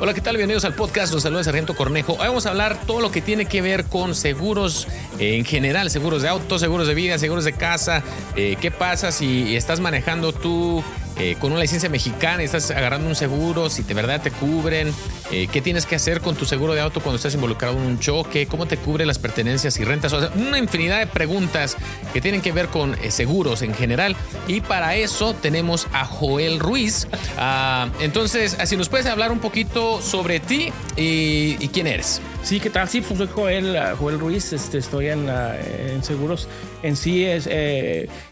Hola, ¿qué tal? Bienvenidos al podcast. Los saluda Sargento Cornejo. Hoy vamos a hablar todo lo que tiene que ver con seguros eh, en general, seguros de auto, seguros de vida, seguros de casa. Eh, ¿Qué pasa si estás manejando tú eh, con una licencia mexicana y estás agarrando un seguro, si de verdad te cubren, qué tienes que hacer con tu seguro de auto cuando estás involucrado en un choque, cómo te cubre las pertenencias y rentas, o sea, una infinidad de preguntas que tienen que ver con seguros en general. Y para eso tenemos a Joel Ruiz. Ah, entonces, si nos puedes hablar un poquito sobre ti y, quién eres. Sí, ¿qué tal? Sí, pues soy Joel, ah, Joel Ruiz, este, estoy en, en seguros. En sí es,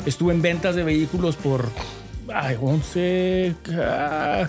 estuve en ventas de vehículos por ay, 11, ah,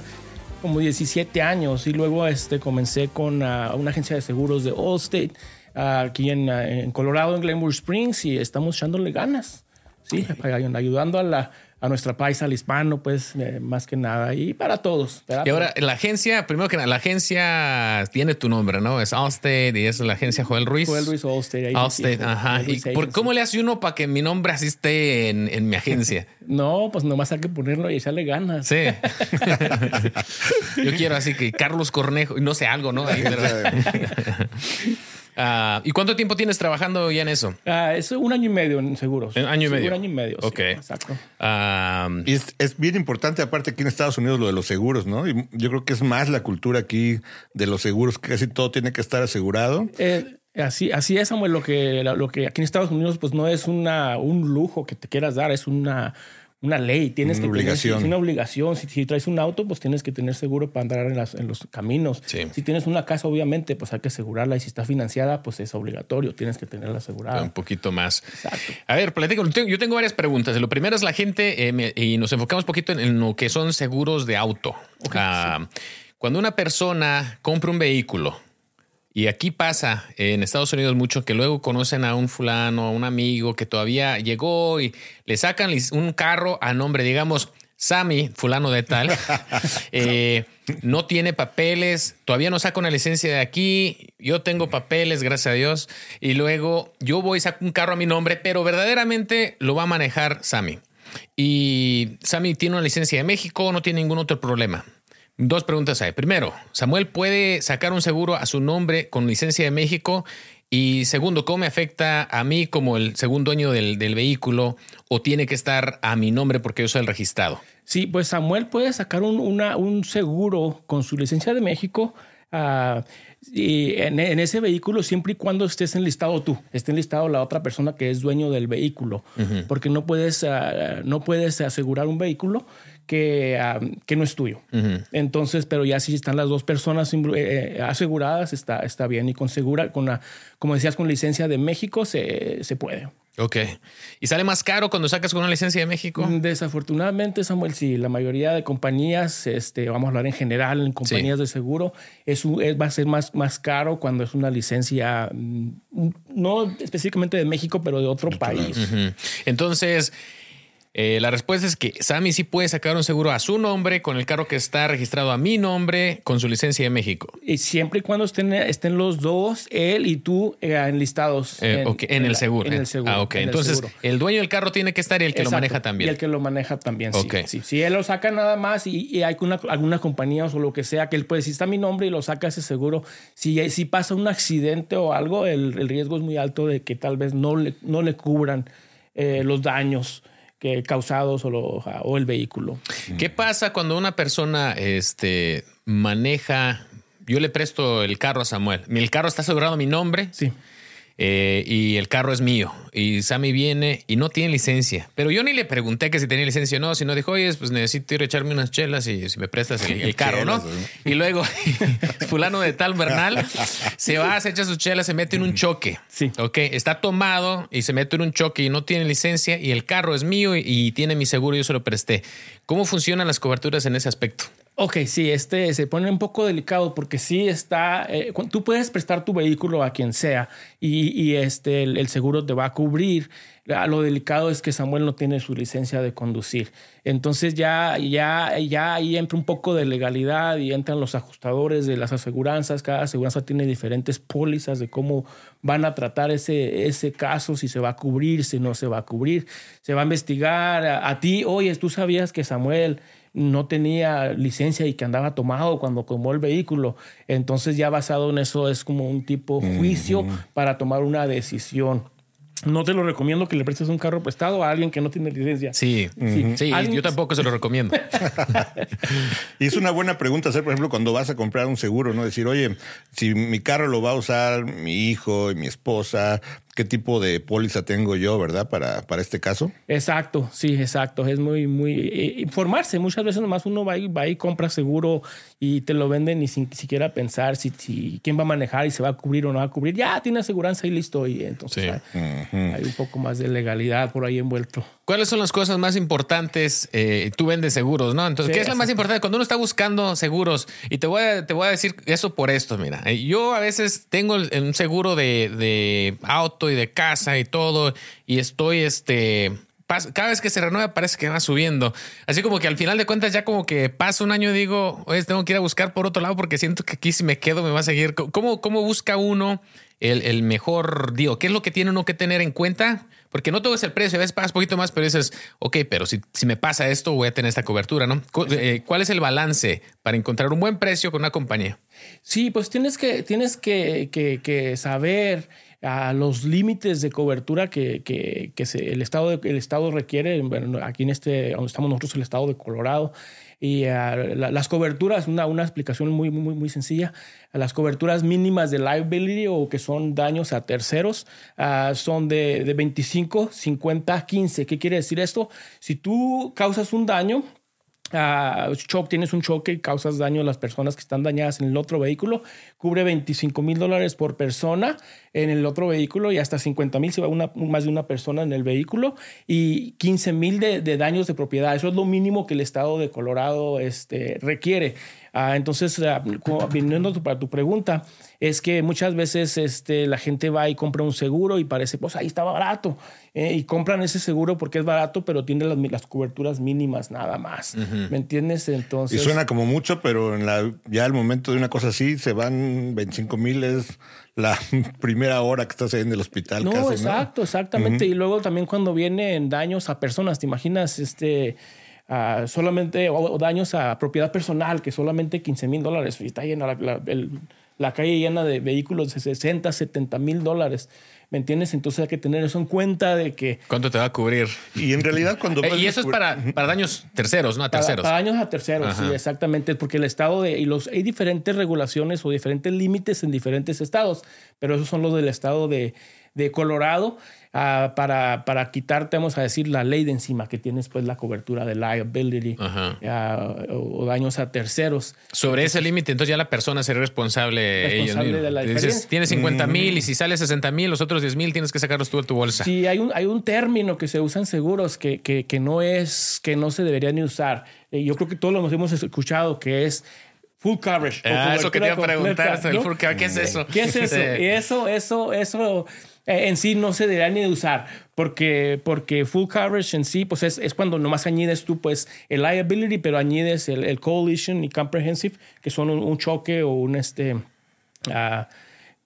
como 17 años. Y luego este, comencé con ah, una agencia de seguros de Allstate aquí en, en Colorado, en Glenwood Springs, y estamos echándole ganas. Sí, ayudando a la, a nuestra paisa, al hispano, pues eh, más que nada, y para todos. Y ahora, la agencia, primero que nada, la agencia tiene tu nombre, ¿no? Es Allstate y es la agencia Joel Ruiz. Joel Ruiz Allstate. Allstate, ajá. ¿Y por, cómo le hace uno para que mi nombre asiste en, en mi agencia? no, pues nomás hay que ponerlo y echarle ganas. Sí. Yo quiero así que Carlos Cornejo, no sé, algo, ¿no? Ahí, Ah, ¿Y cuánto tiempo tienes trabajando ya en eso? Ah, es un año y medio en seguros. Un año y medio. Un año y medio. Ok. exacto. Y es, bien importante, aparte aquí en Estados Unidos, lo de los seguros, ¿no? Y yo creo que es más la cultura aquí de los seguros, que casi todo tiene que estar asegurado. Eh, así, así es, Samuel. Lo que, lo que aquí en Estados Unidos, pues no es una, un lujo que te quieras dar, es una una ley, tienes una que obligación. tener una obligación. Si, si, traes un auto, pues tienes que tener seguro para andar en, las, en los caminos. Si tienes una casa, obviamente, pues hay que asegurarla. Y si está financiada, pues es obligatorio, tienes que tenerla asegurada. Un poquito más. Exacto. A ver, platico. Yo tengo varias preguntas. Lo primero es la gente, eh, y nos enfocamos un poquito en, lo que son seguros de auto. Ah, cuando una persona compra un vehículo, y aquí pasa en Estados Unidos mucho que luego conocen a un fulano, a un amigo que todavía llegó y le sacan un carro a nombre, digamos, Sammy, fulano de tal, eh, no tiene papeles, todavía no saca una licencia de aquí, yo tengo papeles, gracias a Dios, y luego yo voy y saco un carro a mi nombre, pero verdaderamente lo va a manejar Sammy. Y Sammy tiene una licencia de México, no tiene ningún otro problema. Dos preguntas hay. Primero, ¿Samuel puede sacar un seguro a su nombre con licencia de México? Y segundo, ¿cómo me afecta a mí como el segundo dueño del, vehículo o tiene que estar a mi nombre porque yo soy el registrado? Sí, pues Samuel puede sacar un, un seguro con su licencia de México. Uh, y en, ese vehículo siempre y cuando estés enlistado tú, esté enlistado la otra persona que es dueño del vehículo, porque no puedes, ah, no puedes asegurar un vehículo que, que no es tuyo. Entonces, pero ya si están las dos personas eh, eh, aseguradas, está, está bien. Y con segura, con la, como decías, con licencia de México se, se puede. Ok. ¿Y sale más caro cuando sacas con una licencia de México? Mm, desafortunadamente, Samuel, sí. La mayoría de compañías, este, vamos a hablar en general, en compañías de seguro, es, va a ser más, más caro cuando es una licencia, mm, no específicamente de México, pero de otro país. Entonces, eh, la respuesta es que Sammy sí puede sacar un seguro a su nombre con el carro que está registrado a mi nombre con su licencia de México. Y siempre y cuando estén, estén los dos, él y tú, eh, enlistados. Eh, en, el seguro. En el seguro. Ah, ok. Entonces, el, dueño del carro tiene que estar y el que lo maneja también. Y el que lo maneja también, sí. Si él lo saca nada más y, hay una, alguna compañía o lo que sea que él puede, si está mi nombre y lo saca ese seguro, si, si pasa un accidente o algo, el, riesgo es muy alto de que tal vez no le, no le cubran los daños que causados o, o, el vehículo. ¿Qué pasa cuando una persona este, maneja? Yo le presto el carro a Samuel. El carro está asegurado a mi nombre. Sí. Eh, y el carro es mío. Y Sammy viene y no tiene licencia. Pero yo ni le pregunté que si tenía licencia o no, sino dijo, oye, pues necesito ir a echarme unas chelas y si me prestas el, carro, ¿no? Y luego, fulano de tal Bernal se va, se echa sus chelas, se mete en un choque. Sí. Ok, está tomado y se mete en un choque y no tiene licencia y el carro es mío y, y tiene mi seguro y yo se lo presté. ¿Cómo funcionan las coberturas en ese aspecto? Ok, sí, este se pone un poco delicado porque sí está, eh, tú puedes prestar tu vehículo a quien sea y, y este, el, seguro te va a cubrir. Lo delicado es que Samuel no tiene su licencia de conducir. Entonces ya, ya, ya ahí entra un poco de legalidad y entran los ajustadores de las aseguranzas. Cada aseguranza tiene diferentes pólizas de cómo van a tratar ese, ese caso, si se va a cubrir, si no se va a cubrir. Se va a investigar a, a ti, oye, tú sabías que Samuel no tenía licencia y que andaba tomado cuando tomó el vehículo. Entonces ya basado en eso es como un tipo juicio para tomar una decisión. No te lo recomiendo que le prestes un carro prestado a alguien que no tiene licencia. Sí, sí, yo tampoco se lo recomiendo. y es una buena pregunta hacer, por ejemplo, cuando vas a comprar un seguro, ¿no? Decir, oye, si mi carro lo va a usar mi hijo y mi esposa, qué tipo de póliza tengo yo, ¿verdad? Para, para este caso. Exacto, sí, exacto. Es muy, muy eh, informarse. Muchas veces nomás uno va y, va y compra seguro y te lo venden y sin siquiera pensar si, si quién va a manejar y se va a cubrir o no va a cubrir. Ya tiene aseguranza y listo. Y entonces hay, un poco más de legalidad por ahí envuelto. ¿Cuáles son las cosas más importantes? Eh, tú vendes seguros, ¿no? Entonces, ¿qué es lo más importante? Cuando uno está buscando seguros, y te voy a, te voy a decir eso por esto, mira, eh, yo a veces tengo un seguro de, de auto y de casa y todo, y estoy este cada vez que se renueva parece que va subiendo. Así como que al final de cuentas ya como que pasa un año y digo, oye, tengo que ir a buscar por otro lado porque siento que aquí si me quedo me va a seguir. ¿Cómo, cómo busca uno el, el mejor, digo, qué es lo que tiene uno que tener en cuenta? Porque no todo es el precio, a veces pagas poquito más, pero dices, ok, pero si, si me pasa esto, voy a tener esta cobertura, ¿no? Eh, ¿Cuál es el balance para encontrar un buen precio con una compañía? Sí, pues tienes que, tienes que, que, que saber a los límites de cobertura que, que, que se, el, estado el Estado requiere. Bueno, aquí en este, donde estamos nosotros, el Estado de Colorado. Y ah, las coberturas, una, una explicación muy, muy, muy sencilla, las coberturas mínimas de liability o que son daños a terceros uh, son de, de 25, 50, 15. ¿Qué quiere decir esto? Si tú causas un daño, uh, tienes un choque y causas daño a las personas que están dañadas en el otro vehículo, cubre 25 mil dólares por persona en el otro vehículo y hasta 50 mil si va una, más de una persona en el vehículo y 15 mil de, daños de propiedad. Eso es lo mínimo que el estado de Colorado este, requiere. Uh, entonces, uh, viniendo para tu pregunta, es que muchas veces este, la gente va y compra un seguro y parece, pues ahí está barato. Eh, y compran ese seguro porque es barato, pero tiene las, las coberturas mínimas nada más. ¿Me entiendes? Entonces. Y suena como mucho, pero en la, ya al momento de una cosa así se van 25 mil es la primera hora que estás ahí en el hospital. No, exacto, exactamente. Y luego también cuando vienen daños a personas, ¿te imaginas? Este. solamente o, daños a propiedad personal que solamente 15 mil dólares y está llena la, la, calle llena de vehículos de 60, 70 mil dólares. ¿Me entiendes? Entonces hay que tener eso en cuenta de que... ¿Cuánto te va a cubrir? Y en realidad cuando... Eh, y eso es para, para daños terceros, ¿no? A terceros. Para, daños a terceros, sí, exactamente. Porque el estado de... Y los, hay diferentes regulaciones o diferentes límites en diferentes estados, pero esos son los del estado de, de Colorado uh, para, para quitarte, vamos a decir, la ley de encima, que tienes pues la cobertura de liability uh, o, daños a terceros. Sobre ese límite, entonces ya la persona será responsable. responsable de la Dices, tienes 50 mil y si sale 60 mil, los otros 10 mil tienes que sacarlos tú de tu bolsa. Sí, hay un, hay un término que se usa en seguros que, que, que no es, que no se debería ni usar. Eh, yo creo que todos lo hemos escuchado, que es full coverage. Ah, eso quería preguntar, ¿qué es eso? ¿Qué es eso? Eso, eso, eso en sí no se debería ni de usar porque, porque full coverage en sí pues es, es cuando nomás añades tú pues el liability pero añades el, coalition y comprehensive que son un, choque o un este uh,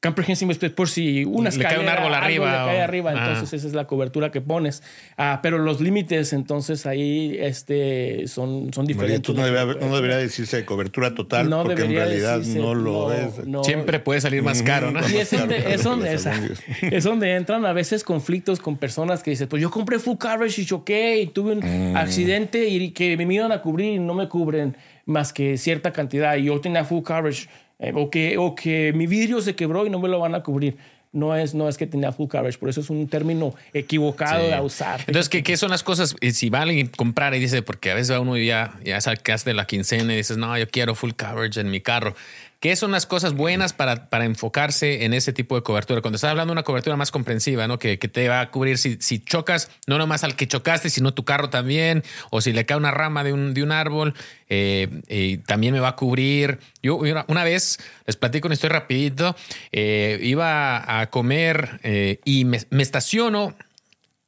comprehensive es por si una le cae un árbol arriba le cae arriba entonces esa es la cobertura que pones. Ah, pero los límites entonces ahí este son son diferentes. no, debería, decirse cobertura total porque en realidad no lo es. siempre puede salir más caro no y es donde, es, donde, es, donde entran a veces conflictos con personas que dicen pues yo compré full coverage y choqué y tuve un mm. accidente y que me iban a cubrir y no me cubren más que cierta cantidad. Y yo tenía full coverage eh, o, que, o que mi vidrio se quebró y no me lo van a cubrir. no es, no es que tenía full coverage, por eso es un término equivocado de usar. Entonces, ¿qué, ¿qué, son las cosas? Si va alguien a comprar y dice, porque a veces va uno y ya, ya sacas de la quincena y dices, no, yo quiero full coverage en mi carro. ¿Qué son las cosas buenas para, para, enfocarse en ese tipo de cobertura? Cuando estás hablando de una cobertura más comprensiva, ¿no? Que, que te va a cubrir si, si, chocas, no nomás al que chocaste, sino tu carro también, o si le cae una rama de un, de un árbol, eh, también me va a cubrir. Yo una, vez, les platico una historia rapidito, eh, iba a comer eh, y me, me estaciono,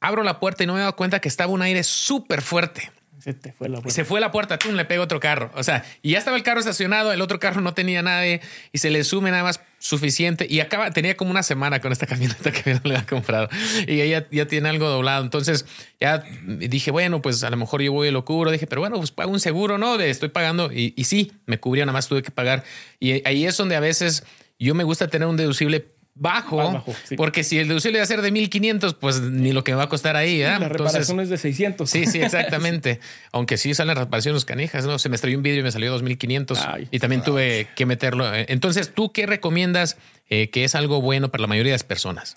abro la puerta y no me he dado cuenta que estaba un aire súper fuerte. Se fue la puerta. Se fue la puerta, tú le pega otro carro. O sea, y ya estaba el carro estacionado, el otro carro no tenía nadie y se le sume nada más suficiente. Y acaba, tenía como una semana con esta camioneta que no le había comprado y ella ya tiene algo doblado. Entonces ya dije, bueno, pues a lo mejor yo voy y lo cubro. Dije, pero bueno, pues pago un seguro, ¿no? De estoy pagando y, y sí, me cubría, nada más tuve que pagar. Y ahí es donde a veces yo me gusta tener un deducible bajo, porque si el deducible va a ser de 1500, pues ni lo que me va a costar ahí. ¿eh? La reparación es de 600. Sí, sí, exactamente. Aunque sí salen reparaciones canijas, ¿no? Se me estrelló un vídeo y me salió 2500 y también tuve que meterlo. Entonces, ¿tú qué recomiendas eh, que es algo bueno para la mayoría de las personas?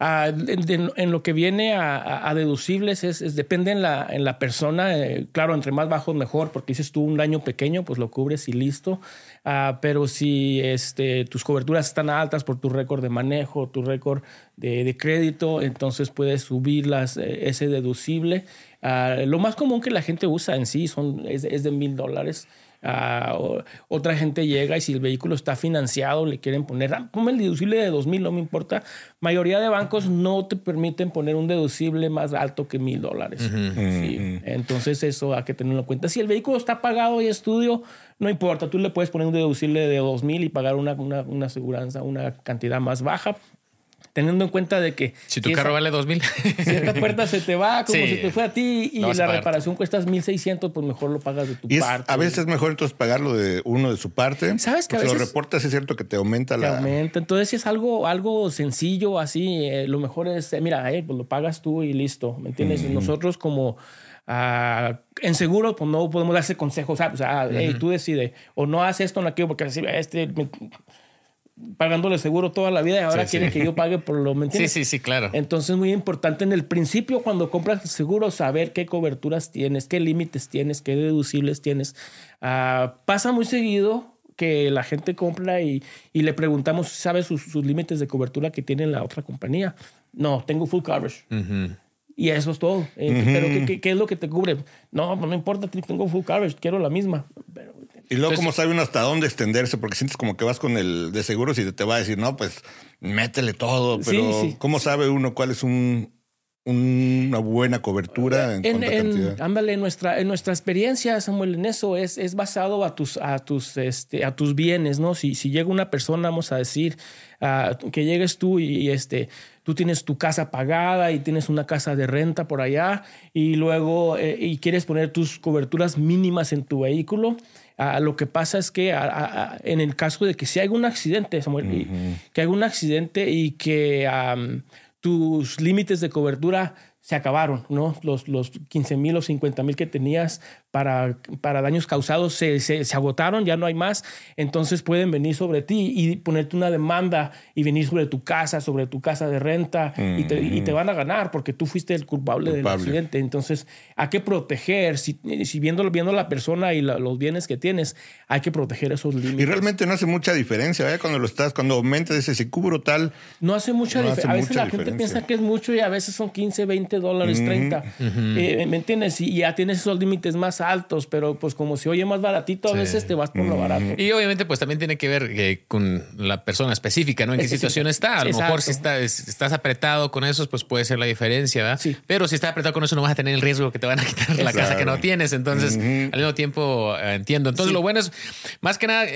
Ah, en, lo que viene a, deducibles es, depende en la, en la persona. Eh, claro, entre más bajo mejor, porque dices tú un daño pequeño, pues lo cubres y listo. Ah, pero si este, tus coberturas están altas por tu récord de manejo, tu récord de, crédito, entonces puedes subir eh, ese deducible. Ah, lo más común que la gente usa en sí son, es, es de mil dólares. Uh, otra gente llega y si el vehículo está financiado, le quieren poner, ah, el deducible de 2 mil, no me importa. Mayoría de bancos no te permiten poner un deducible más alto que mil dólares. Entonces eso hay que tenerlo en cuenta. Si el vehículo está pagado y estudio, no importa, tú le puedes poner un deducible de 2 mil y pagar una, una, una aseguranza, una cantidad más baja teniendo en cuenta de que... Si tu carro vale dos mil. Si esta puerta se te va como si te fue a ti y la reparación cuesta 1.600, pues mejor lo pagas de tu parte. a veces es mejor entonces pagarlo de uno de su parte. ¿Sabes que a veces... lo reportas, es cierto que te aumenta la... aumenta. Entonces si es algo, algo sencillo así, eh, lo mejor es, eh, mira, eh, pues lo pagas tú y listo, ¿me entiendes? Nosotros como... Uh, en seguro, pues no podemos darse consejos. O sea, tú decides, o no haces esto, no aquello, porque así, este, pagándole seguro toda la vida y ahora quieren que yo pague por lo Sí, sí, sí, claro. Entonces es muy importante en el principio cuando compras el seguro saber qué coberturas tienes, qué límites tienes, qué deducibles tienes. Ah, pasa muy seguido que la gente compra y, y le preguntamos, ¿sabe sus, sus, límites de cobertura que tiene la otra compañía? No, tengo full coverage. Y eso es todo. Eh, pero ¿qué, ¿qué, es lo que te cubre? No, no importa, tengo full coverage, quiero la misma. Pero y luego, ¿cómo sabe uno hasta dónde extenderse? Porque sientes como que vas con el de seguros y te va a decir, no, pues métele todo. Pero, ¿cómo sabe uno cuál es un, una buena cobertura en, en, ándale, en nuestra, en nuestra experiencia, Samuel, en eso es, es basado a tus, a tus, este, a tus bienes, ¿no? Si, si llega una persona, vamos a decir, que llegues tú y, este, tú tienes tu casa pagada y tienes una casa de renta por allá y luego eh, y quieres poner tus coberturas mínimas en tu vehículo, lo que pasa es que en el caso de que si hay un accidente, Samuel, que hay un accidente y que tus límites de cobertura se acabaron, ¿no? Los, los 15 mil o 50 mil que tenías para, para daños causados se, se, agotaron, ya no hay más, entonces pueden venir sobre ti y ponerte una demanda y venir sobre tu casa, sobre tu casa de renta y, te, y, te, van a ganar porque tú fuiste el culpable, del accidente. Entonces hay que proteger, si, si viendo, viendo la persona y los bienes que tienes, hay que proteger esos límites. Y realmente no hace mucha diferencia, ¿eh? Cuando lo estás, cuando aumentas ese, si cubro tal. No hace mucha diferencia. A veces la gente piensa que es mucho y a veces son 15, 20 dólares, 30. Eh, ¿Me entiendes? Y ya tienes esos límites más altos, pero pues como si oye más baratito, a veces te vas por lo barato. Y obviamente pues también tiene que ver eh, con la persona específica, ¿no? En qué situación está. A lo mejor si estás apretado con eso, pues puede ser la diferencia, ¿verdad? Sí. Pero si estás apretado con eso no vas a tener el riesgo que te van a quitar la casa que no tienes. Entonces, al mismo tiempo eh, entiendo. Entonces, lo bueno es, más que nada...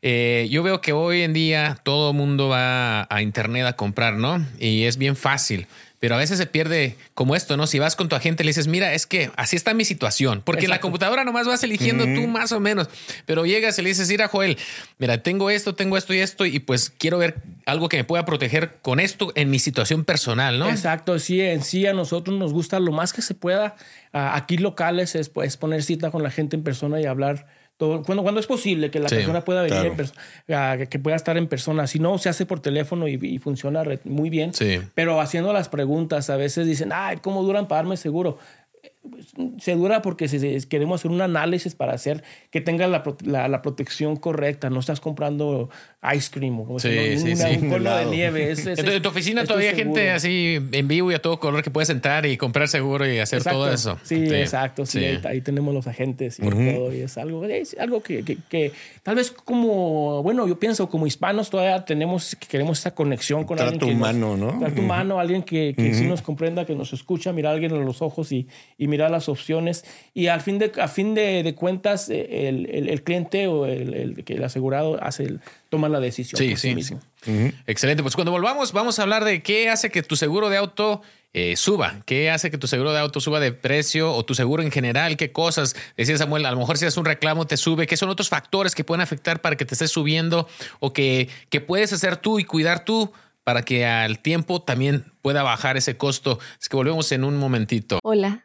Eh, yo veo que hoy en día todo el mundo va a internet a comprar, ¿no? Y es bien fácil pero a veces se pierde como esto, ¿no? Si vas con tu agente y le dices, mira, es que así está mi situación, porque en la computadora nomás vas eligiendo tú más o menos, pero llegas y le dices, mira, Joel, mira, tengo esto, tengo esto y esto, y pues quiero ver algo que me pueda proteger con esto en mi situación personal, ¿no? Exacto, sí, en sí a nosotros nos gusta lo más que se pueda. aquí locales es, es poner cita con la gente en persona y hablar todo, cuando, cuando es posible que la persona pueda venir, que pueda estar en persona. Si no, se hace por teléfono y, funciona muy bien. Pero haciendo las preguntas, a veces dicen, ay, ¿cómo duran para darme seguro? Se dura porque queremos hacer un análisis para hacer que tenga la, la, protección correcta. No estás comprando ice cream o como sí, sí, un cono de nieve. en tu oficina todavía hay gente así en vivo y a todo color que puede sentar y comprar seguro y hacer todo eso. Sí, exacto. Sí, ahí, tenemos los agentes y todo. Y es algo, es algo que, que, tal vez como, bueno, yo pienso como hispanos todavía tenemos, que queremos esa conexión con alguien. Trato humano, ¿no? Trato humano, alguien que, que sí nos comprenda, que nos escucha, mirar a alguien en los ojos y, y mirar las opciones y al fin de, a fin de, cuentas eh, el, el, cliente o el, el, que el asegurado hace toma la decisión. Sí, sí. mismo. Excelente. Pues cuando volvamos vamos a hablar de qué hace que tu seguro de auto eh, suba, qué hace que tu seguro de auto suba de precio o tu seguro en general, qué cosas. Decía Samuel, a lo mejor si haces un reclamo te sube, qué son otros factores que pueden afectar para que te estés subiendo o que, que puedes hacer tú y cuidar tú para que al tiempo también pueda bajar ese costo. Es que volvemos en un momentito. Hola,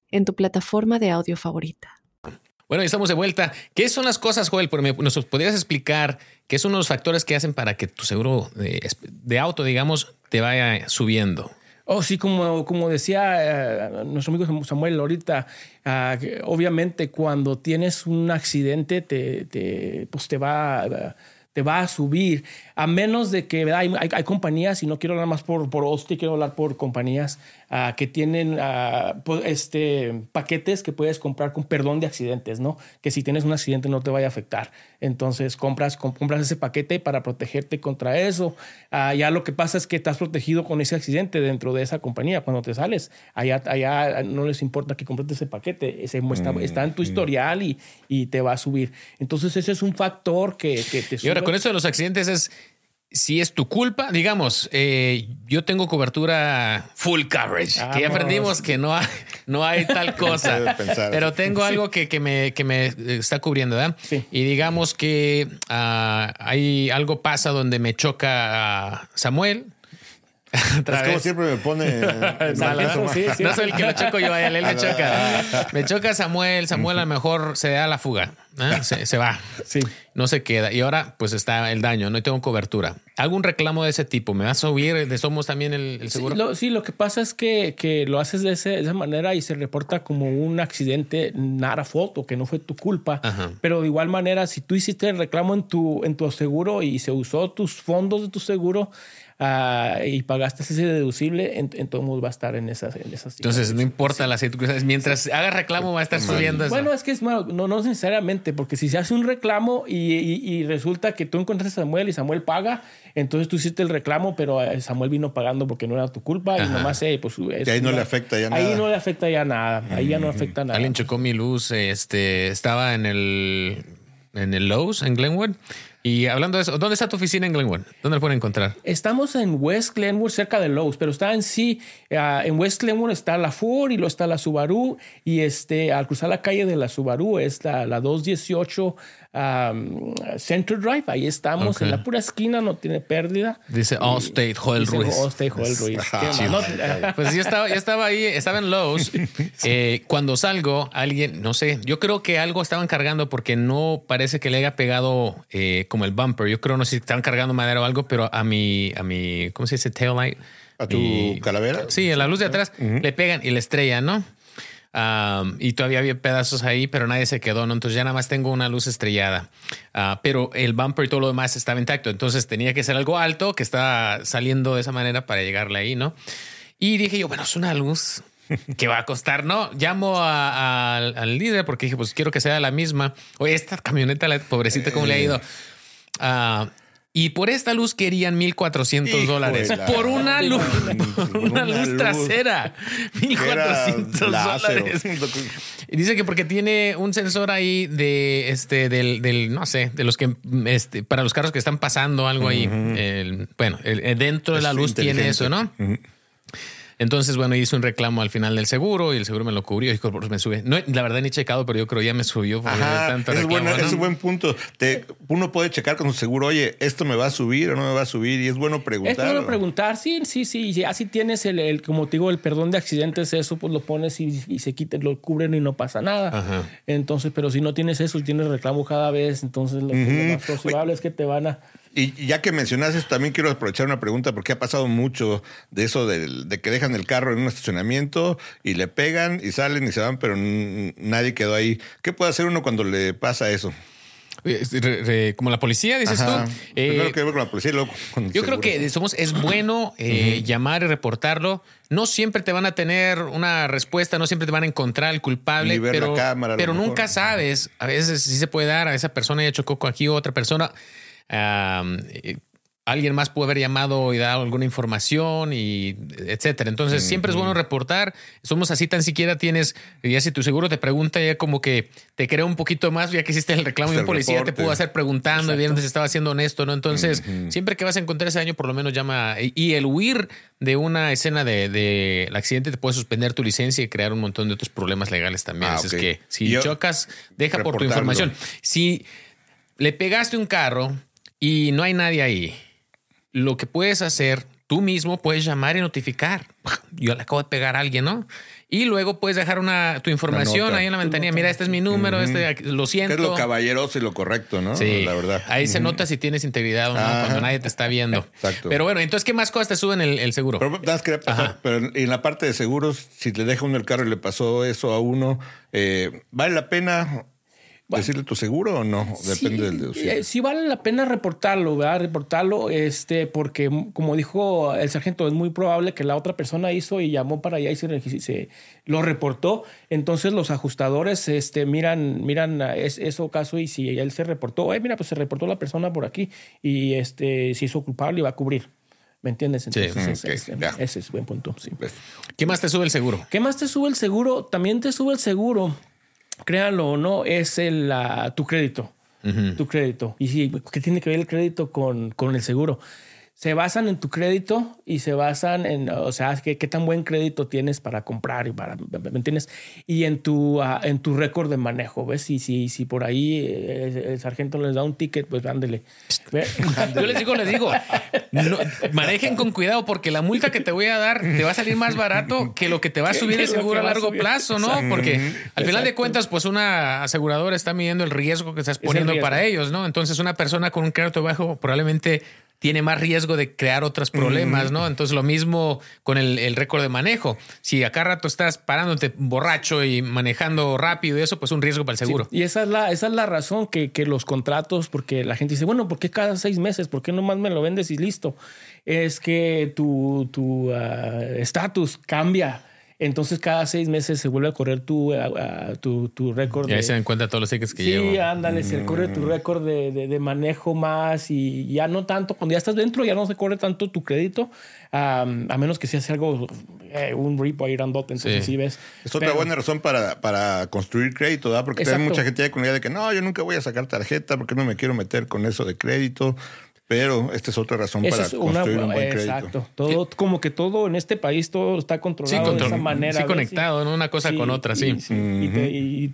en tu plataforma de audio favorita. Bueno, estamos de vuelta. ¿Qué son las cosas, Joel? ¿Nos podrías explicar qué son los factores que hacen para que tu seguro de auto, digamos, te vaya subiendo? Oh, sí, como, como decía eh, nuestro amigo Samuel ahorita, ah, obviamente cuando tienes un accidente te, te, pues te va te va a subir, a menos de que hay, hay, compañías, y no quiero hablar más por, por Osti, quiero hablar por compañías uh, que tienen uh, este, paquetes que puedes comprar con perdón de accidentes, ¿no? Que si tienes un accidente no te vaya a afectar. Entonces compras, compras ese paquete para protegerte contra eso. Uh, ya lo que pasa es que estás protegido con ese accidente dentro de esa compañía. Cuando te sales, allá, allá no les importa que compres ese paquete, ese está, mm, está en tu mm. historial y, y, te va a subir. Entonces ese es un factor que, que te sube con eso de los accidentes es si es tu culpa, digamos, eh, yo tengo cobertura full coverage, que ya aprendimos que no hay, no hay tal cosa, pero tengo algo que, que, me, que me está cubriendo, ¿verdad? Y digamos que uh, hay algo pasa donde me choca Samuel, es como siempre me pone. no soy el que lo choco yo, a él, él me choca. Me choca Samuel, Samuel a lo mejor se da la fuga, ¿eh? se, va, sí. no se queda. Y ahora pues está el daño, no tengo cobertura. ¿Algún reclamo de ese tipo? ¿Me vas a subir de Somos también el, seguro? Sí lo, que pasa es que, que lo haces de, esa manera y se reporta como un accidente, nada foto, que no fue tu culpa. Pero de igual manera, si tú hiciste el reclamo en tu, en tu seguro y se usó tus fondos de tu seguro, uh, y pagaste ese deducible, en, en todo modo va a estar en esas, en esas Entonces, no importa las circunstancias, mientras haga reclamo va a estar subiendo eso. Bueno, es que es malo, no, no necesariamente, porque si se hace un reclamo y, y, resulta que tú encontraste a Samuel y Samuel paga, entonces tú hiciste el reclamo, pero eh, Samuel vino pagando porque no era tu culpa y nomás, eh, pues... y ahí no le afecta ya nada. Ahí no le afecta ya nada, ahí ya no afecta nada. Alguien chocó mi luz, este, estaba en el, en el Lowe's, en Glenwood, y hablando de eso, ¿dónde está tu oficina en Glenwood? ¿Dónde la pueden encontrar? Estamos en West Glenwood, cerca de Lowe's, pero está en sí, ah, en West Glenwood está la Ford y luego está la Subaru. Y este, al cruzar la calle de la Subaru es la, la 218 um, Center Drive. Ahí estamos, en la pura esquina, no tiene pérdida. Dice Allstate Joel Ruiz. Allstate Joel Ruiz. pues yo estaba, yo estaba ahí, estaba en Lowe's. Eh, cuando salgo, alguien, no sé, yo creo que algo estaban cargando porque no parece que le haya pegado eh, como el bumper. Yo creo, no sé si estaban cargando madera o algo, pero a mi, a mi, ¿cómo se dice? Tail light. ¿A tu calavera? Sí, a la luz de atrás le pegan y le estrellan, ¿no? Y todavía había pedazos ahí, pero nadie se quedó, ¿no? Entonces ya nada más tengo una luz estrellada. Ah, pero el bumper y todo lo demás estaba intacto. Entonces tenía que ser algo alto que está saliendo de esa manera para llegarle ahí, ¿no? Y dije yo, bueno, es una luz que va a costar, ¿no? Llamo al líder porque dije, pues quiero que sea la misma. Oye, esta camioneta, la pobrecita, ¿cómo le ha ido? Uh, Y por esta luz querían 1400 dólares. Por una luz, una, luz, trasera. 1400 dólares. Y dice que porque tiene un sensor ahí de este, del, del no sé, de los que, este, para los carros que están pasando algo ahí. bueno, dentro de la luz tiene eso, ¿no? Entonces, bueno, hice un reclamo al final del seguro y el seguro me lo cubrió y me sube. No, la verdad ni he checado, pero yo creo ya me subió. tanto es, bueno, es un buen punto. uno puede checar con su seguro, oye, esto me va a subir o no me va a subir y es bueno preguntar. Es bueno preguntar, sí, sí, sí. Así tienes el, como te digo, el perdón de accidentes, eso pues lo pones y, se quita, lo cubren y no pasa nada. Entonces, pero si no tienes eso y tienes reclamo cada vez, entonces lo, más posible es que te van a y ya que mencionas esto, también quiero aprovechar una pregunta porque ha pasado mucho de eso de, que dejan el carro en un estacionamiento y le pegan y salen y se van, pero nadie quedó ahí. ¿Qué puede hacer uno cuando le pasa eso? Como la policía, dices tú. Eh, que ver con la policía, yo creo que somos, es bueno eh, llamar y reportarlo. No siempre te van a tener una respuesta, no siempre te van a encontrar el culpable, pero, pero nunca sabes. A veces sí se puede dar a esa persona ya chocó con aquí otra persona alguien más puede haber llamado y dado alguna información y etcétera. Entonces, siempre es bueno reportar. Somos así, tan siquiera tienes, ya si tu seguro te pregunta, ya como que te crea un poquito más, ya que hiciste el reclamo y un policía te pudo hacer preguntando y viendo si estaba haciendo honesto, ¿no? Entonces, siempre que vas a encontrar ese daño, por lo menos llama. Y el huir de una escena del de, accidente te puede suspender tu licencia y crear un montón de otros problemas legales también. Ah, Así es que si chocas, deja por tu información. Si le pegaste un carro y no hay nadie ahí, lo que puedes hacer tú mismo puedes llamar y notificar. Yo le acabo de pegar a alguien, ¿no? Y luego puedes dejar una tu información ahí en la ventanilla. Mira, este es mi número, este lo siento. es lo caballeroso y lo correcto, ¿no? Sí, la verdad. Ahí se nota si tienes integridad o no cuando nadie te está viendo. Exacto. Pero bueno, entonces, ¿qué más cosas te suben el, seguro? Pero, pero en la parte de seguros, si te deja uno el carro y le pasó eso a uno, eh, ¿vale la pena ¿Decirle tu seguro o no? Depende del deducible. Eh, sí vale la pena reportarlo, ¿verdad? Reportarlo, este, porque como dijo el sargento, es muy probable que la otra persona hizo y llamó para allá y se, lo reportó. Entonces los ajustadores este, miran, miran es, eso caso y si él se reportó, eh, mira, pues se reportó la persona por aquí y este, si hizo culpable, va a cubrir. ¿Me entiendes? Entonces, sí, ese, es buen punto. Sí. ¿Qué más te sube el seguro? ¿Qué más te sube el seguro? También te sube el seguro créanlo o no, es el, tu crédito. Tu crédito. Y sí, ¿qué tiene que ver el crédito con, con el seguro? Se basan en tu crédito y se basan en, o sea, qué, qué tan buen crédito tienes para comprar y para, ¿me entiendes? Y en tu, ah, en tu récord de manejo, ¿ves? Y si, si por ahí eh, el, sargento les da un ticket, pues ándele. Yo les digo, les digo, manejen con cuidado porque la multa que te voy a dar te va a salir más barato que lo que te va a subir el seguro a largo plazo, ¿no? Porque al final de cuentas, pues una aseguradora está midiendo el riesgo que estás poniendo para ellos, ¿no? Entonces una persona con un crédito bajo probablemente tiene más riesgo de crear otros problemas, ¿no? Entonces lo mismo con el, récord de manejo. Si acá rato estás parándote borracho y manejando rápido y eso, pues un riesgo para el seguro. Y esa es la, esa es la razón que, los contratos, porque la gente dice, bueno, ¿por qué cada seis meses? ¿Por qué nomás me lo vendes y listo? Es que tu ah, estatus cambia entonces cada seis meses se vuelve a correr tu, tu, tu récord. Y ahí se dan cuenta todos los tickets que llevo. Sí, ándale, se corre tu mm. récord de, de, manejo más y ya no tanto, cuando ya estás dentro ya no se corre tanto tu crédito, a menos que se hace algo, eh, un repo ahí grandote, entonces sí, ves. Es otra buena razón para, para construir crédito, ¿verdad? Porque hay mucha gente con la idea de que no, yo nunca voy a sacar tarjeta porque no me quiero meter con eso de crédito. Pero esta es otra razón para construir un buen crédito. Exacto. Todo, como que todo en este país todo está controlado de esa manera. Sí, conectado, ¿no? Una cosa con otra, sí. y,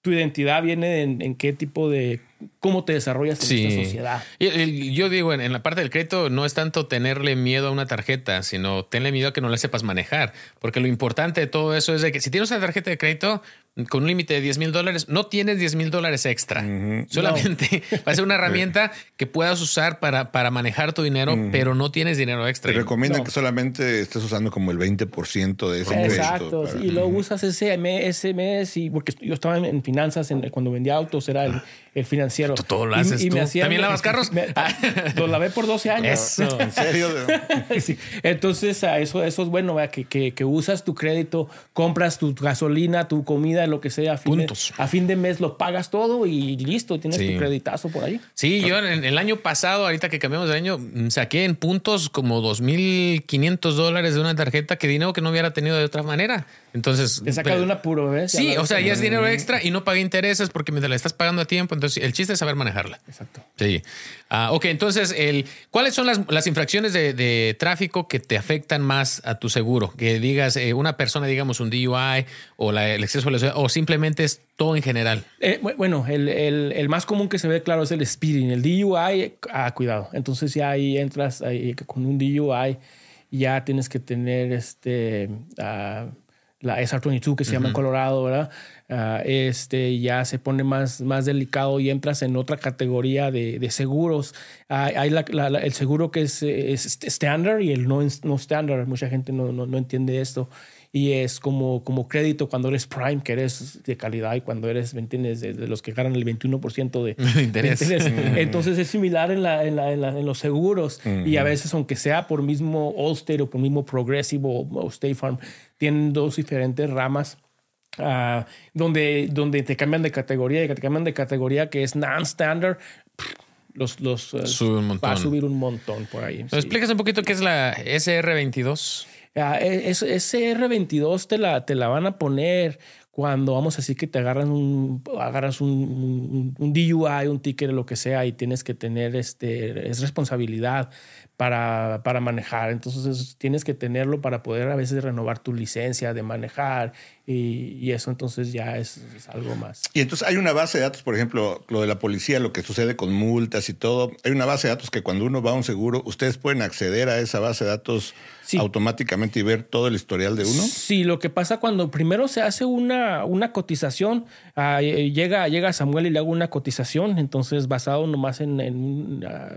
tu identidad viene en, qué tipo de cómo te desarrollas en esta sociedad. yo digo, en, la parte del crédito no es tanto tenerle miedo a una tarjeta, sino tenerle miedo a que no la sepas manejar. Porque lo importante de todo eso es de que si tienes una tarjeta de crédito con un límite de 10 mil dólares, no tienes 10 mil dólares extra. Solamente va a ser una herramienta que puedas usar para, para manejar tu dinero, pero no tienes dinero extra. Te recomiendan que solamente estés usando como el 20% de ese Exacto. Y luego usas ese mes, y porque yo estaba en finanzas cuando vendía autos, era el, el financiamiento financiero. Tú todo lo haces tú. ¿También lavas carros? lo lavé por 12 años. Eso. ¿En serio? Sí. Entonces, a eso, eso es bueno, ¿verdad? que, que, que usas tu crédito, compras tu gasolina, tu comida, lo que sea. A fin, de, Puntos. a fin de mes lo pagas todo y listo, tienes Sí. tu creditazo por ahí. Sí, yo en el año pasado, ahorita que cambiamos de año, mm, saqué en puntos como 2.500 dólares de una tarjeta que dinero que no hubiera tenido de otra manera. Entonces... Te saca pero- de una puro, ¿ves? Sí, o sea, ya es dinero extra y no pagué intereses porque me la estás pagando a tiempo. Entonces, el chiste es saber manejarla. Exacto. Sí. Ah, ok, entonces, el, ¿cuáles son las, las infracciones de, de tráfico que te afectan más a tu seguro? Que digas, eh, una persona, digamos, un DUI o la- el exceso de velocidad o simplemente es todo en general. Eh, bu- bueno, el, el- el más común que se ve, claro, es el speeding. El DUI, ah, cuidado. Entonces ya ahí entras ahí con un DUI, ya tienes que tener este, ah, la SR22 que se llama en Colorado, ¿verdad? Ah, este ya se pone más, más delicado y entras en otra categoría de, de seguros. Hay, hay la- la- la- el seguro que es, es estándar y el no, no estándar. Mucha gente no, no, no entiende esto. Y es como, como crédito cuando eres prime, que eres de calidad, y cuando eres, ¿me entiendes? De, de los que ganan el 21% de, De interés. de interés. Entonces es similar en, la, en, la- en la- en los seguros. Y a veces, aunque sea por mismo Allstate o por mismo Progressive o, o State Farm, tienen dos diferentes ramas. ah, donde, donde te cambian de categoría y que te cambian de categoría que es non-standard, los, los, eh, Sube un montón. va a subir un montón por ahí. ¿Me sí. explicas un poquito qué es la SR22? Ah, e- es- ese R22 te la, te la van a poner cuando vamos a decir que te agarran un, agarras un, un, un DUI, un ticket, lo que sea, y tienes que tener este, es responsabilidad para, para manejar. Entonces es- tienes que tenerlo para poder a veces renovar tu licencia de manejar y, y eso entonces ya es, es algo más. Y entonces hay una base de datos, por ejemplo, lo de la policía, lo que sucede con multas y todo. Hay una base de datos que cuando uno va a un seguro, ustedes pueden acceder a esa base de datos Sí. automáticamente y ver todo el historial de uno. Sí, lo que pasa cuando primero se hace una, una cotización, ah, eh, llega, llega Samuel y le hago una cotización, entonces basado nomás en, en, ah,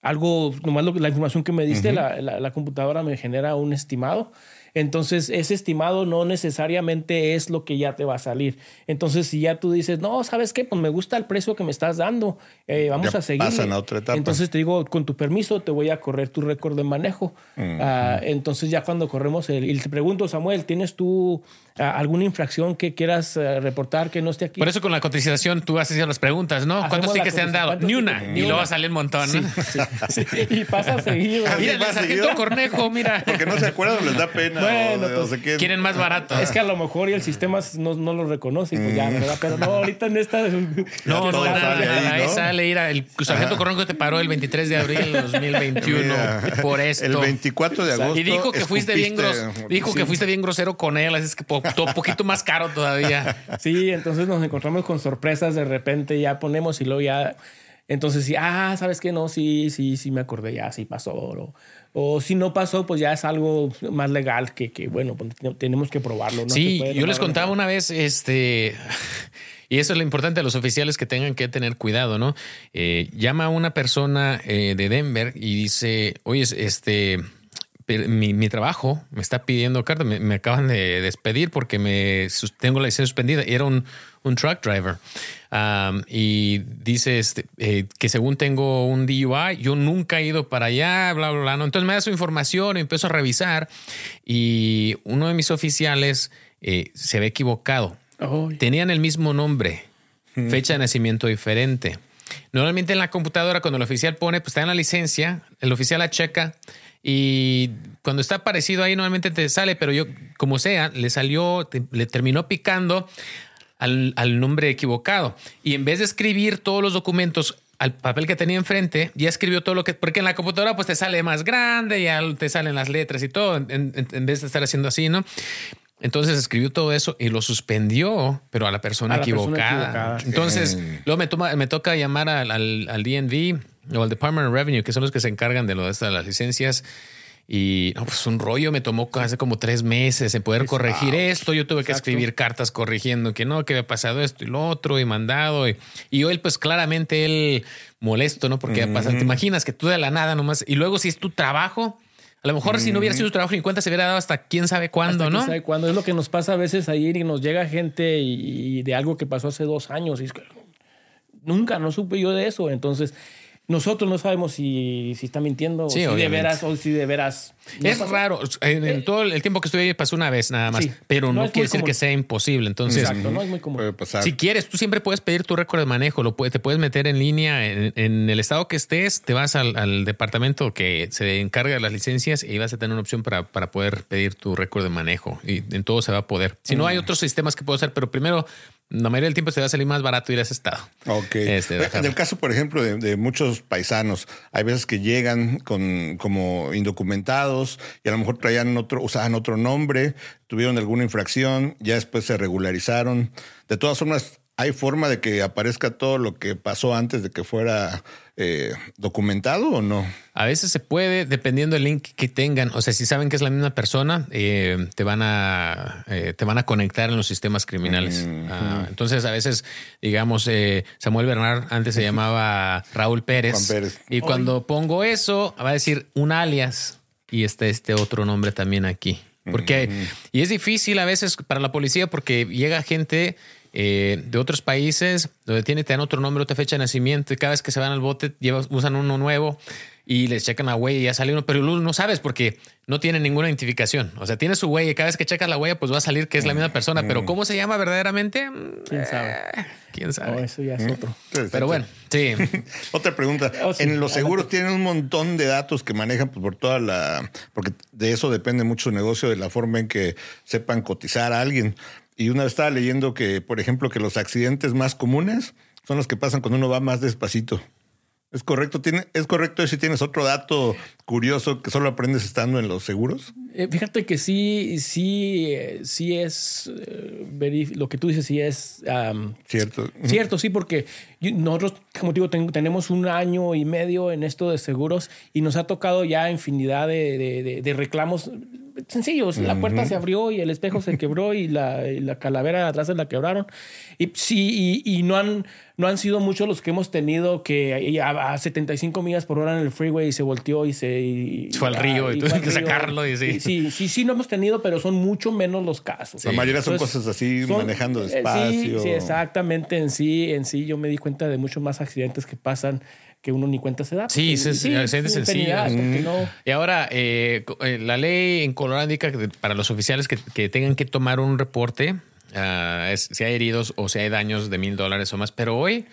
algo, nomás lo que- la información que me diste, la, la- la computadora me genera un estimado. Entonces, ese estimado no necesariamente es lo que ya te va a salir. Entonces, si ya tú dices, no, ¿sabes qué? Pues me gusta el precio que me estás dando, eh, vamos Ya a seguir. pasan a otra etapa. Entonces, te digo, con tu permiso, te voy a correr tu récord de manejo. Ah, entonces, ya cuando corremos el. Y te pregunto, Samuel, ¿tienes tú alguna infracción que quieras ah, reportar que no esté aquí? Por eso con la cotización tú haces las preguntas, ¿no? Hacemos ¿Cuántos tickets te han dado? Ni ¿Cuántos una. tickets? Y Ni luego sale el montón. ¿no? Sí, y pasa seguido. Así Mira, el ¿Va sargento seguido? Cornejo, mira. Porque no se acuerdan, les da pena. Bueno, o pues. Quieren más barato. Es que a lo mejor y el sistema no, no lo reconoce, pues ya, ¿verdad? Pero no, ahorita en esta. No, no, nada, sale nada, ahí, ¿no? sale, mira, el sargento Cornejo te paró el 23 de abril de 2021 Mira, por esto. El 24 de agosto. y dijo que fuiste bien grosero, dijo que Sí. fuiste bien grosero con él, así es que po- to- poquito más caro todavía. Sí, entonces nos encontramos con sorpresas de repente, ya ponemos y luego ya. Entonces, sí, ah, ¿sabes qué? No, sí, sí, sí me acordé, ya, sí pasó. O, o si no pasó, pues ya es algo más legal que, que bueno, pues tenemos que probarlo. ¿no? sí, yo les contaba una vez, este, y eso es lo importante a los oficiales que tengan que tener cuidado, ¿no? Eh, llama a una persona eh, de Denver y dice, oye, este, mi, mi trabajo me está pidiendo carta, me, me acaban de despedir porque me tengo la licencia suspendida. Y era un, un truck driver. Um, y dice este, eh, que según tengo un DUI, yo nunca he ido para allá, bla, bla, bla. ¿no? Entonces me da su información y empiezo a revisar. Y uno de mis oficiales eh, se ve equivocado. Ay. Tenían el mismo nombre, fecha de nacimiento diferente. Normalmente en la computadora, cuando el oficial pone, pues está en la licencia, el oficial la checa y cuando está parecido ahí, normalmente te sale, pero yo, como sea, le salió, te- le terminó picando al, al nombre equivocado. Y en vez de escribir todos los documentos al papel que tenía enfrente, ya escribió todo lo que, porque en la computadora pues te sale más grande, ya te salen las letras y todo, en, en- en vez de estar haciendo así, ¿no? Entonces escribió todo eso y lo suspendió, pero a la persona, A la persona equivocada. equivocada. Entonces, luego me, toma, me toca llamar al, al, al DNV o al Department of Revenue, que son los que se encargan de lo de estas las licencias. Y no, pues un rollo me tomó hace como tres meses en poder corregir esto. Yo tuve que Exacto. escribir cartas corrigiendo que no, que había pasado esto y lo otro y mandado. Y, y él, pues claramente él molesto, ¿no? Porque pasado. Te imaginas que tú de la nada nomás. Y luego, si es tu trabajo, a lo mejor si no hubiera sido tu trabajo ni cuenta se hubiera dado hasta quién sabe cuándo, Hasta ¿no? quién sabe cuándo. Es lo que nos pasa a veces ahí y nos llega gente y, y de algo que pasó hace dos años. Y es que nunca, no supe yo de eso. Entonces, nosotros no sabemos si, si está mintiendo o si de veras o si de veras. es raro. En, eh, todo el tiempo que estuve ahí pasó una vez nada más, pero no, quiere decir que sea imposible. Entonces, Exacto, no es muy común. Si quieres, tú siempre puedes pedir tu récord de manejo, lo te puedes meter en línea en, el estado que estés, te vas al, departamento que se encarga de las licencias y vas a tener una opción para, para poder pedir tu récord de manejo y en todo se va a poder. Si no, hay mm. otros sistemas que puedo hacer, pero primero la mayoría del tiempo se va a salir más barato ir a ese estado. Ok. Este, en el caso, por ejemplo, de, muchos paisanos, hay veces que llegan con como indocumentados y a lo mejor traían otro, usaban otro nombre, tuvieron alguna infracción, ya después se regularizaron. De todas formas, ¿Hay forma de que aparezca todo lo que pasó antes de que fuera eh, documentado o no? A veces se puede, dependiendo del link que tengan. O sea, si saben que es la misma persona, eh, te van a eh, te van a conectar en los sistemas criminales. Ah, entonces, a veces, digamos, Samuel Bernard antes se llamaba Raúl Pérez. Pérez. Y cuando pongo eso, va a decir un alias y está este otro nombre también aquí. Porque, y es difícil a veces para la policía porque llega gente eh, de otros países donde tiene, te dan otro nombre, otra fecha de nacimiento y cada vez que se van al bote usan uno nuevo y les checan la huella y ya sale uno, pero no sabes porque no tiene ninguna identificación. O sea, tiene su huella y cada vez que checas la huella, pues va a salir que es la misma persona, pero ¿cómo se llama verdaderamente? ¿Quién sabe? Eh, ¿Quién sabe? eso ya es otro. Pero bueno, sí. Otra pregunta. Oh, en los seguros tienen un montón de datos que manejan pues, por toda la... Porque de eso depende mucho el negocio, de la forma en que sepan cotizar a alguien. Y una vez estaba leyendo que, por ejemplo, que los accidentes más comunes son los que pasan cuando uno va más despacito. ¿Es correcto? ¿Tiene, ¿Es correcto si tienes otro dato curioso que solo aprendes estando en los seguros? Eh, fíjate que sí, sí, eh, sí es eh, lo que tú dices, sí es cierto. Cierto, sí, porque nosotros, como digo, tenemos un año y medio en esto de seguros y nos ha tocado ya infinidad de, de reclamos sencillos. La puerta se abrió y el espejo se quebró y la, la calavera de atrás se la quebraron. Y sí, y, no, han, no han sido muchos los que hemos tenido que a, a 75 millas por hora en el freeway y se volteó y se... fue al río y, tuve que sacarlo. Y sí. Sí. sí, sí, no hemos tenido, pero son mucho menos los casos. La mayoría son cosas así, manejando eh, despacio. sí, exactamente. En sí, en sí, yo me di cuenta de muchos más accidentes que pasan que uno ni cuenta se da. Sí, sí, sí, Y ahora, eh, eh, la ley en Colorado indica que para los oficiales que, tengan que tomar un reporte, uh, si hay heridos o si hay daños de mil dólares o más, pero hoy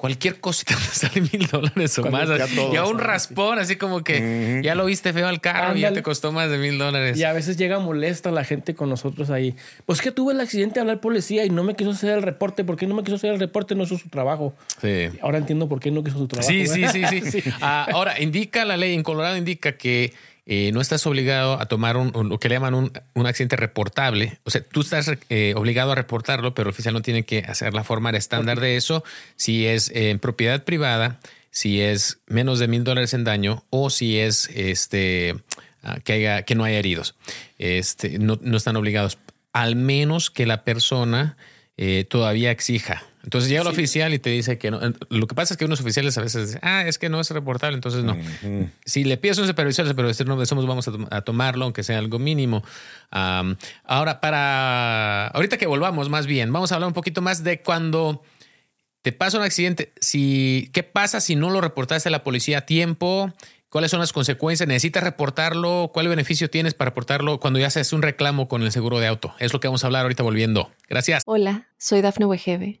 cualquier cosita te sale mil dólares o más. Y a un raspón, así como que ya lo viste feo al carro y ya te costó más de mil dólares. Y a veces llega molesta la gente con nosotros ahí. Pues que tuve el accidente de hablar policía y no me quiso hacer el reporte. ¿Por qué no me quiso hacer el reporte? No hizo su trabajo. Sí. Ahora entiendo por qué no quiso su trabajo. Sí, sí, sí, sí. Ah, ahora, indica la ley en Colorado, indica que eh, no estás obligado a tomar un, lo que le llaman un, un accidente reportable. O sea, tú estás eh, obligado a reportarlo, pero el oficial no tiene que hacer la forma estándar de eso. Si es en propiedad privada, si es menos de mil dólares en daño o si es este ah, que, haya, que no haya heridos. Este, no, no están obligados, al menos que la persona eh, todavía exija entonces llega el oficial y te dice que no. Lo que pasa es que unos oficiales a veces dicen, ah, es que no es reportable, entonces no. Si le pides a un supervisor, el supervisor no somos, vamos a, tomarlo, aunque sea algo mínimo. ahora, para. Ahorita que volvamos, más bien, vamos a hablar un poquito más de cuando te pasa un accidente. Si, ¿Qué pasa si no lo reportaste a la policía a tiempo? ¿Cuáles son las consecuencias? ¿Necesitas reportarlo? ¿Cuál beneficio tienes para reportarlo cuando ya se hace un reclamo con el seguro de auto? Es lo que vamos a hablar ahorita volviendo. Gracias. Hola, soy Dafne Wegebe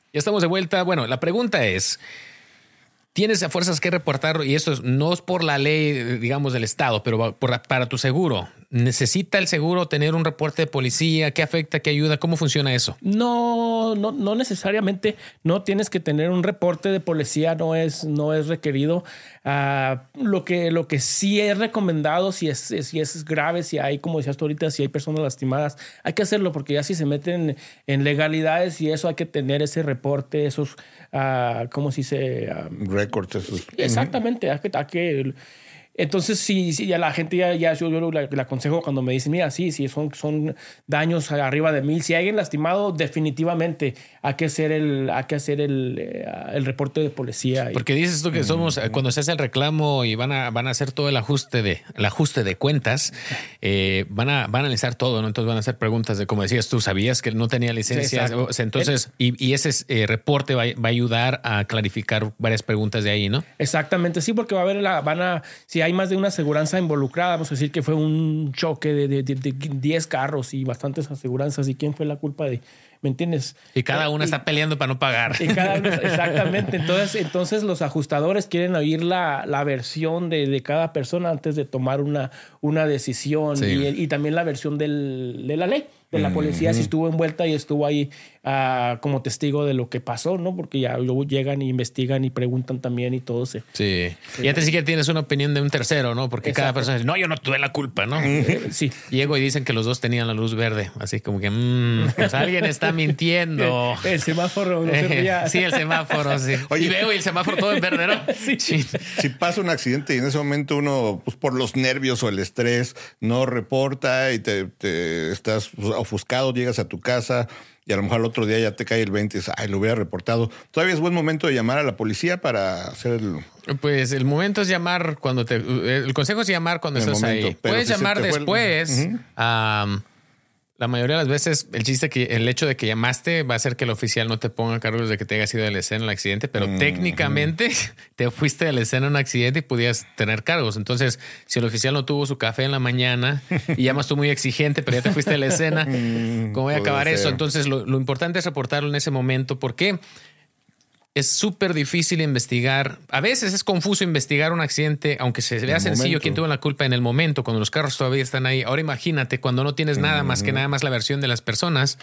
Ya estamos de vuelta. Bueno, la pregunta es, tienes a fuerzas que reportarlo y eso no es por la ley, digamos, del Estado, pero para tu seguro. ¿Necesita el seguro tener un reporte de policía? ¿Qué afecta? ¿Qué ayuda? ¿Cómo funciona eso? No, no, no necesariamente. No tienes que tener un reporte de policía, no es, no es requerido. Ah, lo, que, lo que sí es recomendado, si es, si es grave, si hay, como decías tú ahorita, si hay personas lastimadas, hay que hacerlo porque ya si se meten en legalidades y eso hay que tener ese reporte, esos, uh, ¿cómo se dice? Ah, Records. Exactamente, hay que, hay que entonces, sí, sí, ya la gente ya, ya yo, le, aconsejo cuando me dicen, mira, sí, sí, son, son daños arriba de mil. Si hay alguien lastimado, definitivamente hay que hacer el, hay que hacer el, eh, el reporte de policía. Porque dices tú que somos, cuando se hace el reclamo y van a, van a hacer todo el ajuste de, el ajuste de cuentas, eh, van, a, van a analizar todo, ¿no? Entonces van a hacer preguntas de, como decías tú, sabías que no tenía licencia. entonces, y, y, ese eh, reporte va, va, a ayudar a clarificar varias preguntas de ahí, ¿no? Exactamente, sí, porque va a haber la, van a, si hay más de una aseguranza involucrada, vamos a decir que fue un choque de 10 carros y bastantes aseguranzas. ¿Y quién fue la culpa de, ¿me entiendes? Y cada uno está peleando para no pagar. exactamente. Entonces, entonces los ajustadores quieren oír la, la versión de, de, cada persona antes de tomar una, una decisión y, y, también la versión del, de la ley de la policía si estuvo envuelta y estuvo ahí uh, como testigo de lo que pasó, ¿no? Porque ya luego llegan y investigan y preguntan también y todo se. Sí. Y antes sí que tienes una opinión de un tercero, ¿no? Porque cada persona dice, no, yo no tuve la culpa, ¿no? sí. Llego y dicen que los dos tenían la luz verde. Así como que, mmm, pues alguien está mintiendo. el semáforo. No sí, el semáforo, sí. Oye, y veo y el semáforo todo en verde, ¿no? sí. Si pasa un accidente y en ese momento uno, pues por los nervios o el estrés, no reporta y te, te estás pues, ofuscado, llegas a tu casa y a lo mejor el otro día ya te cae el 20 y dices, ay, lo hubiera reportado. ¿Todavía es buen momento de llamar a la policía para hacer el...? Pues el momento es llamar cuando te... El consejo es llamar cuando estás ahí. Puedes llamar después. La mayoría de las veces el chiste que el hecho de que llamaste va a hacer que el oficial no te ponga cargos de que te hayas ido de la escena en el accidente, pero mm, técnicamente te fuiste de la escena en un accidente y podías tener cargos. Entonces, si el oficial no tuvo su café en la mañana y llamas tú muy exigente, pero ya te fuiste de la escena, mm, ¿cómo voy a acabar eso? Entonces, lo, lo importante es reportarlo en ese momento. ¿Por qué? Es súper difícil investigar. A veces es confuso investigar un accidente, aunque se vea sencillo quién tuvo la culpa en el momento, cuando los carros todavía están ahí. Ahora imagínate cuando no tienes nada más que nada más la versión de las personas.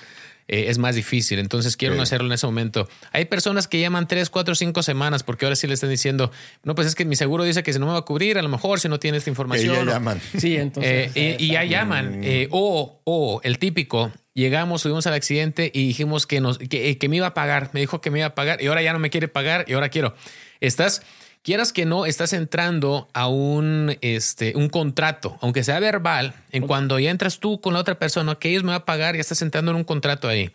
Eh, es más difícil. Entonces quiero no hacerlo en ese momento. Hay personas que llaman tres, cuatro, cinco semanas porque ahora sí le están diciendo, no, pues es que mi seguro dice que si no me va a cubrir, a lo mejor si no tiene esta información. ya llaman. Sí, entonces. Eh, y ya llaman. Eh, o, o el típico, llegamos, subimos al accidente y dijimos que, nos, que, que, me iba a pagar. Me dijo que me iba a pagar y ahora ya no me quiere pagar y ahora quiero. Estás quieras que no, estás entrando a un, este, un contrato, aunque sea verbal, en cuando ya entras tú con la otra persona, que ellos me van a pagar, ya estás entrando en un contrato ahí.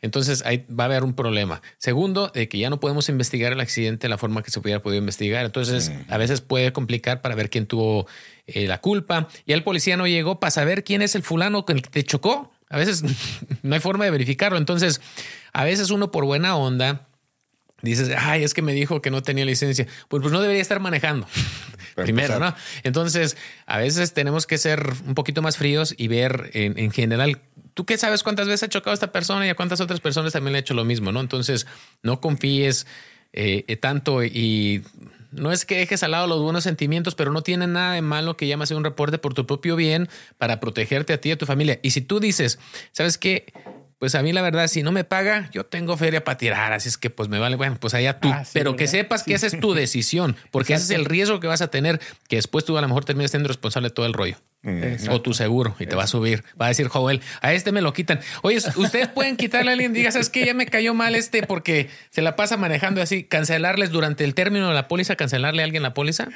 Entonces ahí va a haber un problema. Segundo, de que ya no podemos investigar el accidente de la forma que se hubiera podido investigar. Entonces a veces puede complicar para ver quién tuvo eh, la culpa. Y el policía no llegó para saber quién es el fulano que te chocó. A veces no hay forma de verificarlo. Entonces, a veces uno por buena onda dices, ay, es que me dijo que no tenía licencia. Pues, pues no debería estar manejando. Primero, ¿no? Entonces, a veces tenemos que ser un poquito más fríos y ver en, general, ¿tú qué sabes cuántas veces ha chocado esta persona y a cuántas otras personas también le ha hecho lo mismo, ¿no? Entonces, no confíes eh, tanto y no es que dejes al lado los buenos sentimientos, pero no tiene nada de malo que llames a un reporte por tu propio bien para protegerte a ti y a tu familia. Y si tú dices, ¿sabes qué? Pues a mí la verdad, si no me paga, yo tengo feria para tirar, así es que pues me vale, bueno, pues allá tú, ah, pero que sepas que esa es tu decisión, porque ese es el riesgo que vas a tener, que después tú a lo mejor termines siendo responsable de todo el rollo. O tu seguro y te va a subir. Va a decir Joel, a este me lo quitan. Oye, ustedes pueden quitarle a alguien, diga, ¿sabes qué? Ya me cayó mal este porque se la pasa manejando así. Cancelarles durante el término de la póliza, cancelarle a alguien la póliza.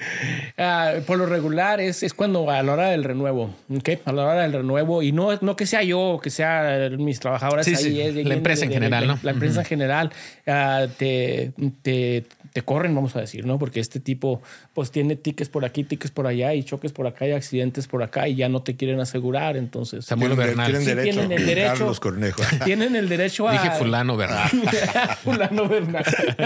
Ah, por lo regular es, es cuando a la hora del renuevo, ¿ok? A la hora del renuevo y no, no que sea yo que sea mis trabajadores ahí. la empresa en general, ¿no? La empresa en general te, te, te corren, vamos a decir, ¿no? Porque este tipo pues tiene tickets por aquí, tickets por allá y choques por acá y accidentes por acá acá y ya no te quieren asegurar. Entonces, Samuel Bernal. Tienen Sí, derecho. tienen el derecho. Carlos Cornejo. tienen el derecho a. Dije fulano Bernal. fulano Bernal.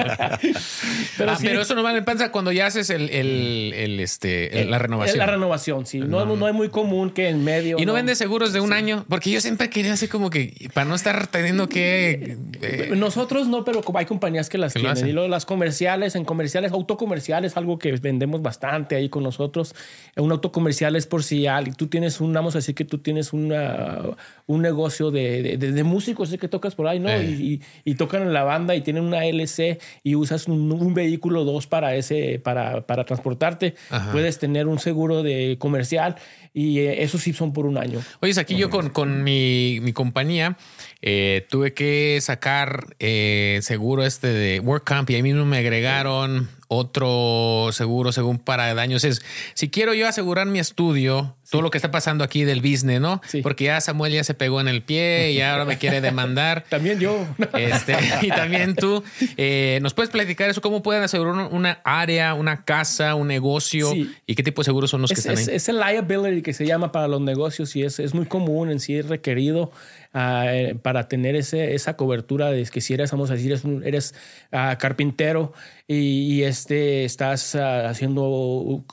pero Ah, sí, pero eso normalmente pasa cuando ya haces el, el, el, este, el- la renovación. La renovación, sí. No, no es muy común que en medio. y no, vendes seguros de un año, porque yo siempre quería así como que para no estar teniendo que eh, Nosotros no, pero hay compañías que las Que lo tienen. hacen. Y luego las comerciales, en comerciales, autocomerciales, algo que vendemos bastante ahí con nosotros. Un autocomercial es por si alguien, tú tienes un, vamos a decir que tú tienes una, un negocio de, de, de- músicos que tocas por ahí, ¿no? Eh. Y, y- y tocan en la banda y tienen una LC y usas un, un vehículo dos para ese, para, para transportarte. Ajá. Puedes tener un seguro de comercial y eh, esos sí son por un año. Oye, aquí yo con, con mi, mi compañía eh, tuve que sacar eh, seguro este de WorkCamp y ahí mismo me agregaron otro seguro según para daños. Es si quiero yo asegurar mi estudio, todo lo que está pasando aquí del business, ¿no? Sí. Porque ya Samuel ya se pegó en el pie y ahora me quiere demandar. También yo. Este, y también tú, eh, ¿nos puedes platicar eso? ¿Cómo pueden asegurar una- una área, una casa, un negocio? Sí. ¿Y qué tipo de seguros son los que Es, están es, ahí? es el liability que se llama para los negocios y es, es muy común en sí, es requerido ah, eh, para tener ese, esa cobertura de que si eres, vamos a decir, eres, un- eres ah, carpintero y, y, este, estás ah, haciendo,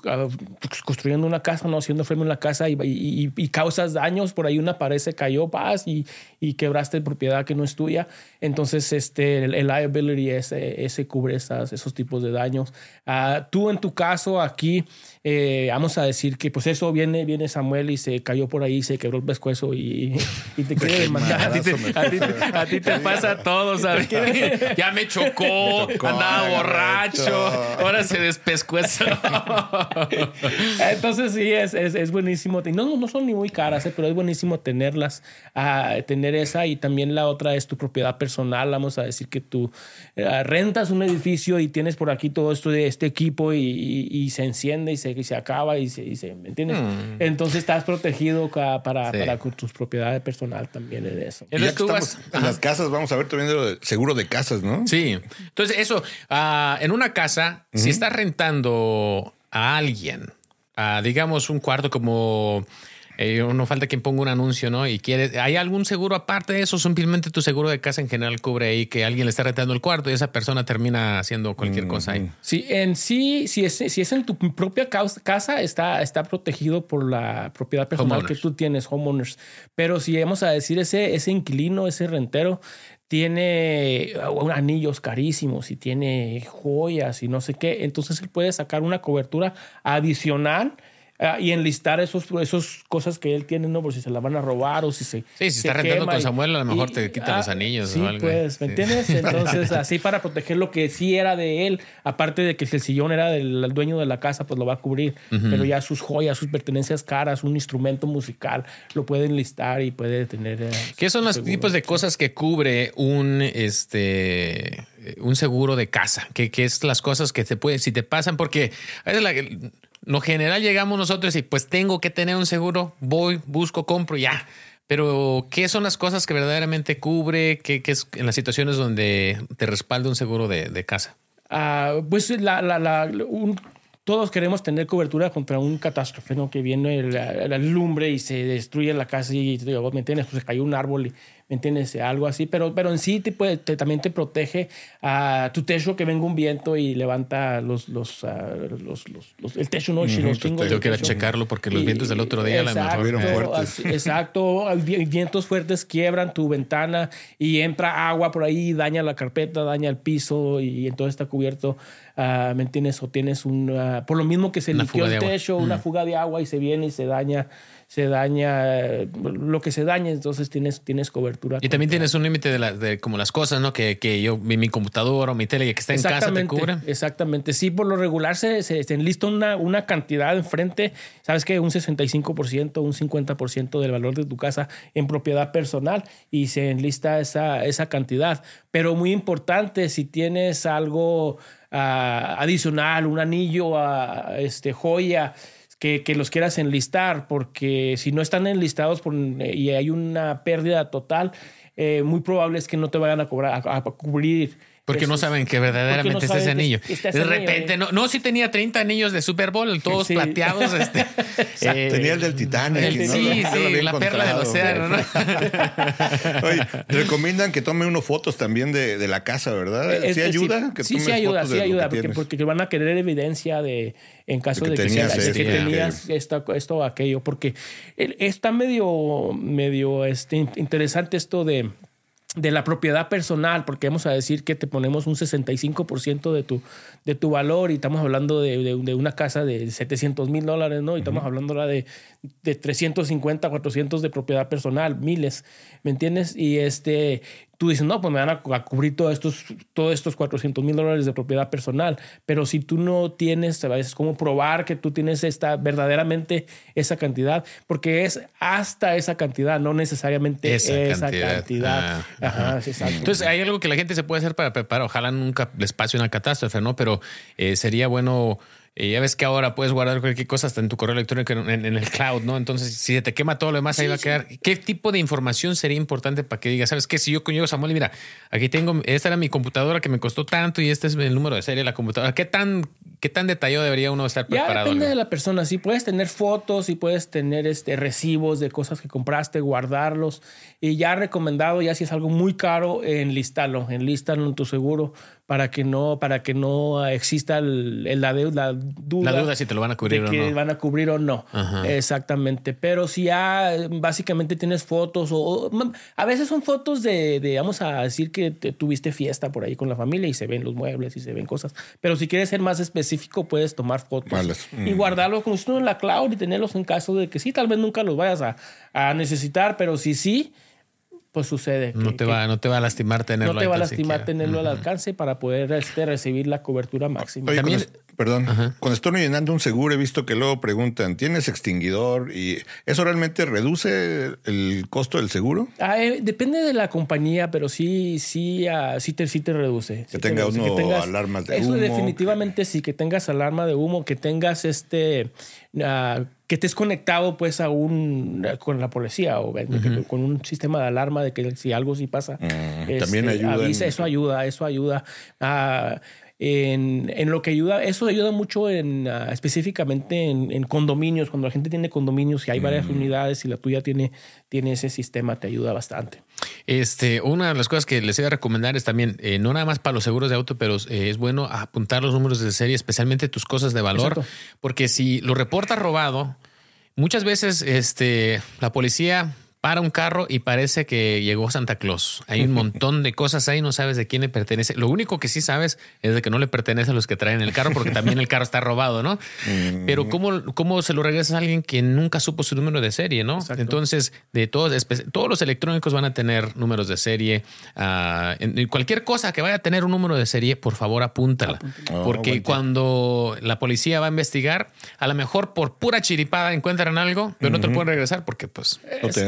construyendo una casa, no haciendo frame en la casa y, y- causas daños, por ahí una pared se cayó, vas y, y quebraste propiedad que no es tuya. Entonces, este, el, liability ese, ese cubre esos tipos de daños. Ah, tú en tu caso aquí, eh, vamos a decir que pues eso viene, viene Samuel y se cayó por ahí, se quebró el pescuezo y, y te quiere demandar. A ti, a ti te- a ti te pasa todo, ¿sabes? Ya me chocó, chocó, andaba borracho, ahora se despescueza. Entonces sí, es, es, es buenísimo. No, no son ni muy caras, eh, pero es buenísimo tenerlas, ah, tener esa y también la otra es tu propiedad personal. Vamos a decir que tú eh, rentas un edificio y tienes por aquí todo esto de este equipo y, y- y se enciende y se, y se acaba y se, y se- ¿me entiendes? Entonces estás protegido para, Sí. para con tus propiedades personal también de eso. Y ya que vas- en las casas, vamos a ver también lo de seguro de casas, ¿no? Sí. Entonces, eso, ah, en una casa, si estás rentando a alguien, ah, digamos un cuarto como. Eh, no falta quien ponga un anuncio, ¿no? Y quieres, ¿hay algún seguro aparte de eso? Simplemente tu seguro de casa en general cubre ahí que alguien le está rentando el cuarto y esa persona termina haciendo cualquier cosa ahí. Sí, en sí, si es, si es en tu propia casa, está, está protegido por la propiedad personal Homeowners. que tú tienes, homeowners. Pero si vamos a decir, ese, ese inquilino, ese rentero, tiene uh, anillos carísimos y tiene joyas y no sé qué, entonces él puede sacar una cobertura adicional. Ah, y enlistar esos, esos cosas que él tiene, ¿no? Por si se la van a robar o si se. Sí, si se está rentando con y- Samuel, a lo mejor y- te quitan ah, los anillos sí, o algo. Pues, ¿me Sí. entiendes? Entonces, así para proteger lo que sí era de él, aparte de que si el sillón era del dueño de la casa, pues lo va a cubrir, pero ya sus joyas, sus pertenencias caras, un instrumento musical, lo pueden listar y puede tener... eh, ¿Qué son los seguro. tipos de cosas que cubre un este un seguro de casa? ¿Qué, qué es las cosas que te pueden, si te pasan? Porque a veces la- lo general llegamos nosotros y pues tengo que tener un seguro, voy, busco, compro, ya. Pero, ¿qué son las cosas que verdaderamente cubre? ¿Qué, es en las situaciones donde te respalda un seguro de, de casa? Ah, pues la, la- la- un- todos queremos tener cobertura contra un catástrofe, ¿no? Que viene la, lumbre y se destruye la casa y, digo, ¿me entiendes? Pues se cayó un árbol y, ¿me entiendes? Algo así, pero, pero en sí te puede- te- también te protege a tu techo que venga un viento y levanta los, los, ah, los, los- los- el techo, ¿no? Los chingos ir a techo. checarlo porque los Y- vientos del otro día a lo mejor. Exacto, fuertes. así- exacto, vi- vientos fuertes quiebran tu ventana y entra agua por ahí, daña la carpeta, daña el piso y entonces está cubierto, ah, ¿me entiendes? O tienes un, ah, por lo mismo que se de el agua. techo, una fuga de agua y se viene y se daña, se daña lo que se daña, entonces tienes, tienes cobertura. Y también tienes un límite de, la- de como las cosas, ¿no? Que, que yo, mi, mi computadora o mi tele que está en casa te cubre. Exactamente. Sí, por lo regular se, se, se enlista una, una cantidad enfrente, sabes que un 65%, un 50% del valor de tu casa en propiedad personal y se enlista esa, esa cantidad. Pero muy importante, si tienes algo ah, adicional, un anillo, ah, este, joya, que, los quieras enlistar, porque si no están enlistados por- y hay una pérdida total, eh, muy probable es que no te vayan a cobrar, a, a cubrir Porque no saben que verdaderamente es ese anillo. de repente, no, no, si tenía 30 anillos de Super Bowl, todos plateados. Este, eh, tenía el del Titanic. sí, sí, la perla del océano. ¿no? Oye, recomiendan que tome unos fotos también de, de la casa, ¿verdad? ¿Sí ayuda? Sí, sí, ayuda, sí ayuda, porque, porque, van a querer evidencia de en caso de que, tenías, que tenías esto, esto o aquello, porque está medio, medio este, interesante esto de de la propiedad personal, porque vamos a decir que te ponemos un 65% de tu, de tu valor y estamos hablando de, una casa de 700 mil dólares, ¿no? Y estamos hablando de, de 350, 400 de propiedad personal, miles, ¿me entiendes? Y este, tú dices, no, pues me van a, cubrir todos estos, todos estos 400 mil dólares de propiedad personal. Pero si tú no tienes, a veces, cómo probar que tú tienes esta, verdaderamente esa cantidad, porque es hasta esa cantidad, no necesariamente esa, cantidad. Ah, ajá. Entonces, hay algo que la gente se puede hacer para preparar, ojalá nunca les pase una catástrofe, ¿no? Pero eh, sería bueno y ya ves que ahora puedes guardar cualquier cosa hasta en tu correo electrónico en, el cloud, ¿no? Entonces, si se te quema todo lo demás, ahí va a quedar. ¿Qué tipo de información sería importante para que digas, sabes qué? Si yo con Samuel, y mira, aquí tengo, esta era mi computadora que me costó tanto y este es el número de serie de la computadora. ¿Qué tan, qué tan detallado debería uno estar preparado? Ya depende de la persona. Si puedes tener fotos, y puedes tener este, recibos de cosas que compraste, guardarlos. Y ya recomendado, ya si es algo muy caro, enlistarlo, enlístalo en tu seguro para que no, para que no exista la, deuda, duda. La duda si te lo van a cubrir de que van a cubrir o no. Exactamente. Pero si ya básicamente tienes fotos o, a veces son fotos de, de, vamos a decir que tuviste fiesta por ahí con la familia y se ven los muebles y se ven cosas. Pero si quieres ser más específico, puedes tomar fotos y mm. guardarlos con en la cloud y tenerlos en caso de que sí, tal vez nunca los vayas a, a necesitar, pero si sí, pues sucede. no, te va, no te va a lastimar tenerlo No te va a lastimar tenerlo al alcance para poder este, recibir la cobertura máxima. También, perdón, cuando estoy llenando un seguro he visto que luego preguntan, ¿tienes extinguidor? ¿Y eso realmente reduce el costo del seguro? Ah, eh, depende de la compañía, pero sí, sí, uh, sí, te, sí te reduce. Que tenga uno alarmas de humo. Eso definitivamente sí, que tengas alarma de humo, que tengas este... Uh, que estés conectado pues a un con la policía o con un sistema de alarma de que si algo sí pasa este, también ayuda eso ayuda eso ayuda a en, en, lo que ayuda, eso ayuda mucho en, ah, específicamente en, en, condominios, cuando la gente tiene condominios y hay varias unidades y la tuya tiene, tiene ese sistema, te ayuda bastante. Este, una de las cosas que les voy a recomendar es también, eh, no nada más para los seguros de auto, pero eh, es bueno apuntar los números de serie, especialmente tus cosas de valor, porque si lo reportas robado, muchas veces este, la policía para un carro y parece que llegó Santa Claus. Hay un montón de cosas ahí, no sabes de quién le pertenece. Lo único que sí sabes es de que no le pertenece a los que traen el carro, porque también el carro está robado, ¿no? Mm. Pero ¿cómo, cómo se lo regresas a alguien que nunca supo su número de serie, ¿no? Entonces, de todos, todos los electrónicos van a tener números de serie. Uh, en, cualquier cosa que vaya a tener un número de serie, por favor, apúntala. Oh, porque cuando la policía va a investigar, a lo mejor por pura chiripada encuentran algo, pero no te lo pueden regresar porque, pues,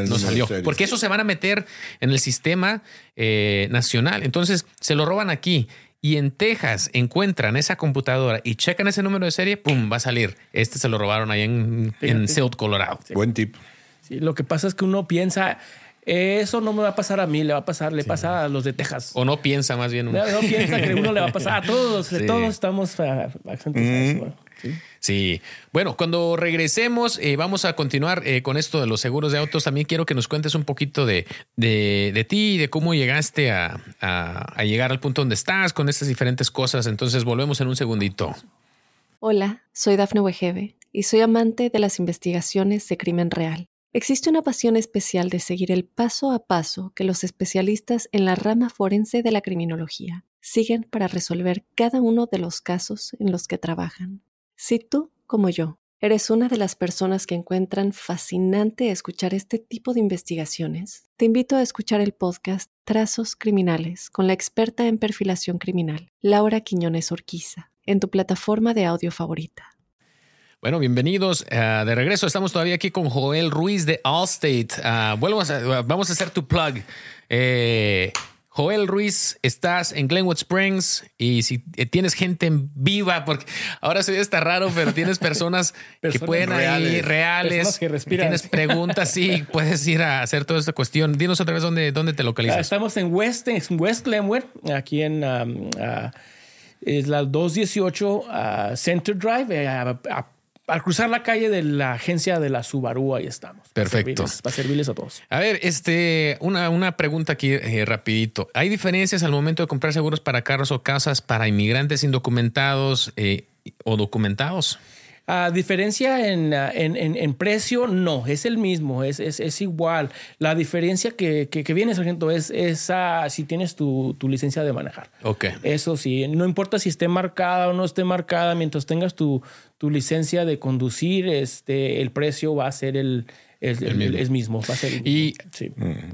no salió. Porque eso se van a meter en el sistema eh, nacional. Entonces se lo roban aquí y en Texas encuentran esa computadora y checan ese número de serie, ¡pum! Va a salir. Este se lo robaron ahí en, en South Colorado. Buen tip. Sí, lo que pasa es que uno piensa, eso no me va a pasar a mí, le va a pasar, le pasa a los de Texas. O no piensa más bien uno. No, piensa que uno le va a pasar a todos, todos estamos a, Sí. Bueno, cuando regresemos, eh, vamos a continuar eh, con esto de los seguros de autos. También quiero que nos cuentes un poquito de, de, ti y de cómo llegaste a, a, llegar al punto donde estás con estas diferentes cosas. Entonces, volvemos en un segundito. Hola, soy Dafne Wegebe y soy amante de las investigaciones de crimen real. Existe una pasión especial de seguir el paso a paso que los especialistas en la rama forense de la criminología siguen para resolver cada uno de los casos en los que trabajan. Si tú, como yo, eres una de las personas que encuentran fascinante escuchar este tipo de investigaciones, te invito a escuchar el podcast Trazos Criminales con la experta en perfilación criminal, Laura Quiñones Orquiza, en tu plataforma de audio favorita. Bueno, bienvenidos eh, de regreso. Estamos todavía aquí con Joel Ruiz de Allstate. Uh, vuelvo a, vamos a hacer tu plug. Eh, Joel Ruiz, estás en Glenwood Springs y si eh, tienes gente en viva, porque ahora se ve está raro, pero tienes personas, que pueden reales, ir reales, que respiran. tienes preguntas, sí, puedes ir a hacer toda esta cuestión. Dinos otra vez dónde, dónde te localizas. Estamos en West, en West Glenwood, aquí en um, uh, es la 218 uh, Center Drive, uh, al cruzar la calle de la agencia de la Subaru, ahí estamos. Perfecto. Para servirles, a todos. A ver, este, una, una pregunta aquí eh, rapidito. ¿Hay diferencias al momento de comprar seguros para carros o casas para inmigrantes indocumentados eh, o documentados? A diferencia ah, en, en, en, precio, no, es el mismo, es, es, es igual. La diferencia que, que, viene, sargento, es, es si tienes tu, tu, licencia de manejar. Ok. Eso sí, no importa si esté marcada o no esté marcada, mientras tengas tu, tu licencia de conducir, este, el precio va a ser el, el, mismo. Va a ser ¿Y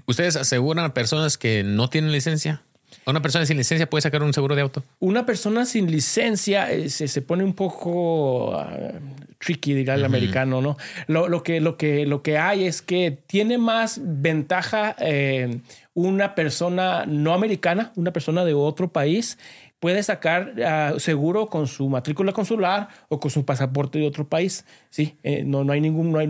ustedes aseguran a personas que no tienen licencia? ¿Una persona sin licencia puede sacar un seguro de auto? Una persona sin licencia eh, se, pone un poco ah, tricky, diga el americano, ¿no? Lo, que, lo, que, lo que hay es que tiene más ventaja eh, una persona no americana, una persona de otro país, puede sacar ah, seguro con su matrícula consular o con su pasaporte de otro país. Sí, eh, no, no hay ningún, no hay,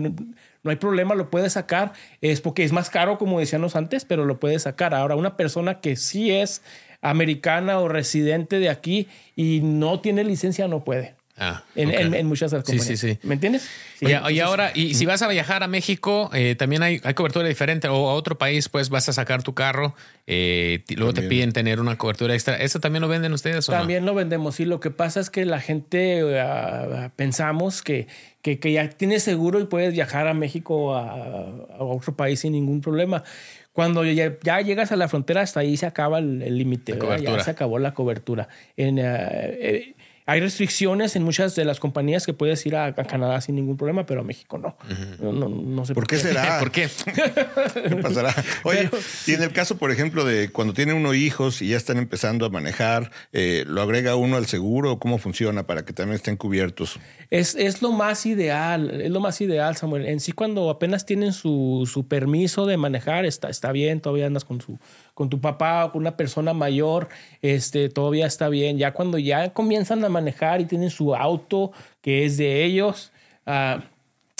no hay problema, lo puede sacar. Es porque es más caro, como decíamos antes, pero lo puede sacar. Ahora, una persona que sí es americana o residente de aquí y no tiene licencia, no puede. Ah, en, muchas de las compañías. Sí, sí, sí. ¿Me entiendes? y, ahora, y si vas a viajar a México, eh, también hay, hay, cobertura diferente. O a otro país, pues vas a sacar tu carro, eh, luego te piden tener una cobertura extra. ¿Eso también lo venden ustedes? ¿o también lo vendemos. Sí, lo que pasa es que la gente ah, pensamos que, que, que, ya tienes seguro y puedes viajar a México a, a otro país sin ningún problema. Cuando ya, ya, llegas a la frontera, hasta ahí se acaba el límite. Ya se acabó la cobertura. En, eh, hay restricciones en muchas de las compañías que puedes ir a, Canadá sin ningún problema, pero a México no. no, no, sé por, qué. será? ¿Por qué? ¿Qué pasará? Oye, y en el caso, por ejemplo, de cuando tiene uno hijos y ya están empezando a manejar, eh, ¿lo agrega uno al seguro? ¿Cómo funciona para que también estén cubiertos? Es, es lo más ideal, es lo más ideal, Samuel. En sí, cuando apenas tienen su, su permiso de manejar, está, está bien, todavía andas con su con tu papá o con una persona mayor, este, todavía está bien. Ya cuando ya comienzan a manejar y tienen su auto que es de ellos, ah,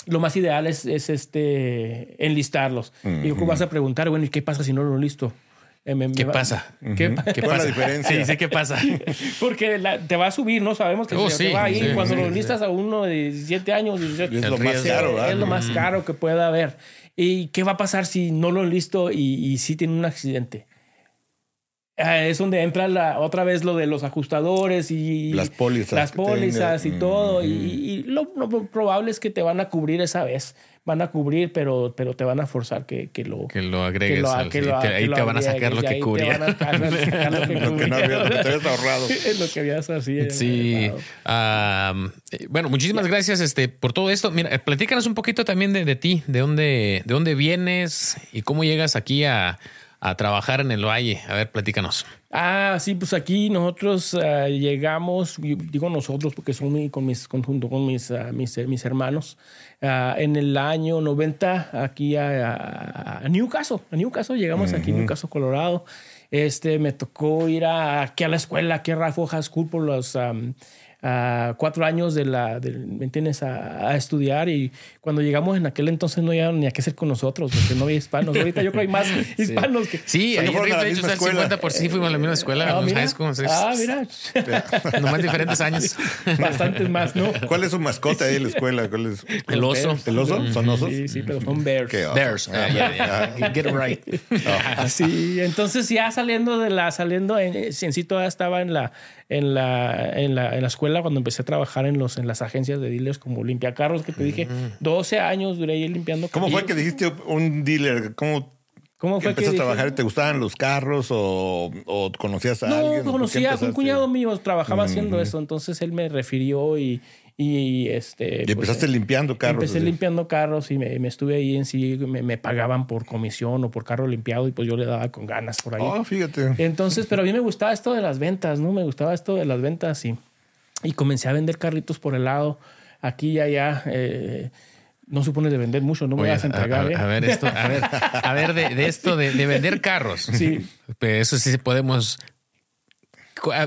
lo más ideal es, es este, enlistarlos. Y tú vas a preguntar, bueno, ¿y qué pasa si no lo listo? Eh, ¿Qué, pasa? ¿Qué, pasa? diferencia? Sí, sí, ¿qué pasa? Porque te va a subir, ¿no? Sabemos que oh, se te va a ir. Cuando lo listas a uno de 17 años, es lo más caro, Es lo más caro que pueda haber. ¿Y qué va a pasar si no lo listo y, y sí tiene un accidente? Ah, es donde entra la, otra vez lo de los ajustadores y las pólizas, las pólizas y todo. Y, lo, probable es que te van a cubrir esa vez. Van a cubrir, pero, pero te van a forzar que, que lo, que lo agregues. Que lo, ahí te van a sacar lo que cubría. lo que no había, te habías ahorrado. Es lo que habías así. Sí. Eh, bueno, muchísimas gracias este, por todo esto. Mira, platícanos un poquito también de, de ti, de dónde, de dónde vienes y cómo llegas aquí a a trabajar en el valle. A ver, platícanos. Ah, sí, pues aquí nosotros ah, llegamos, digo nosotros porque son con mis, conjunto con mis, uh, mis, mis, hermanos, uh, en el año 90 aquí a, a, Newcastle. A Newcastle llegamos aquí a Newcastle, Colorado. Este, me tocó ir a, aquí a la escuela, aquí a Ralph High School por los... Um, cuatro años de la, ¿me entiendes?, a, estudiar y cuando llegamos en aquel entonces no había ni a qué hacer con nosotros, porque no había hispanos. Ahorita yo creo que hay más hispanos que... Sí, ahí en de hecho, el 50 por sí fuimos a la misma escuela, ah, mira. Ah, mira. Nomás diferentes años. Bastantes más, ¿no? ¿Cuál es su mascota ahí en la escuela? ¿Cuál es? El oso. ¿El oso? ¿Son osos? Sí, sí, pero son bears. Bears. Ah, Get it right. Sí, entonces ya saliendo de la, saliendo en, en sí todavía estaba en la, en la, en la, en la escuela cuando empecé a trabajar en, los, en las agencias de dealers como limpiacarros, que te dije, 12 años duré ahí limpiando ¿Cómo fue que dijiste un dealer? ¿Cómo, ¿Cómo fue empezaste que a trabajar? ¿Te gustaban los carros o, o conocías a alguien? No, conocía, un cuñado mío trabajaba haciendo eso, entonces él me refirió y, y este. Y empezaste pues, limpiando carros. Empecé limpiando carros y me, estuve ahí en sí, me, pagaban por comisión o por carro limpiado y pues yo le daba con ganas por ahí. Ah, fíjate. Entonces, pero a mí me gustaba esto de las ventas, ¿no? Me gustaba esto de las ventas y, y comencé a vender carritos por el lado, aquí y allá. Eh, No supone de vender mucho, no me vas a entregar. A, ¿eh? a, ver, esto, a ver, a ver de, de esto de, de, vender carros. Sí. Pues eso sí podemos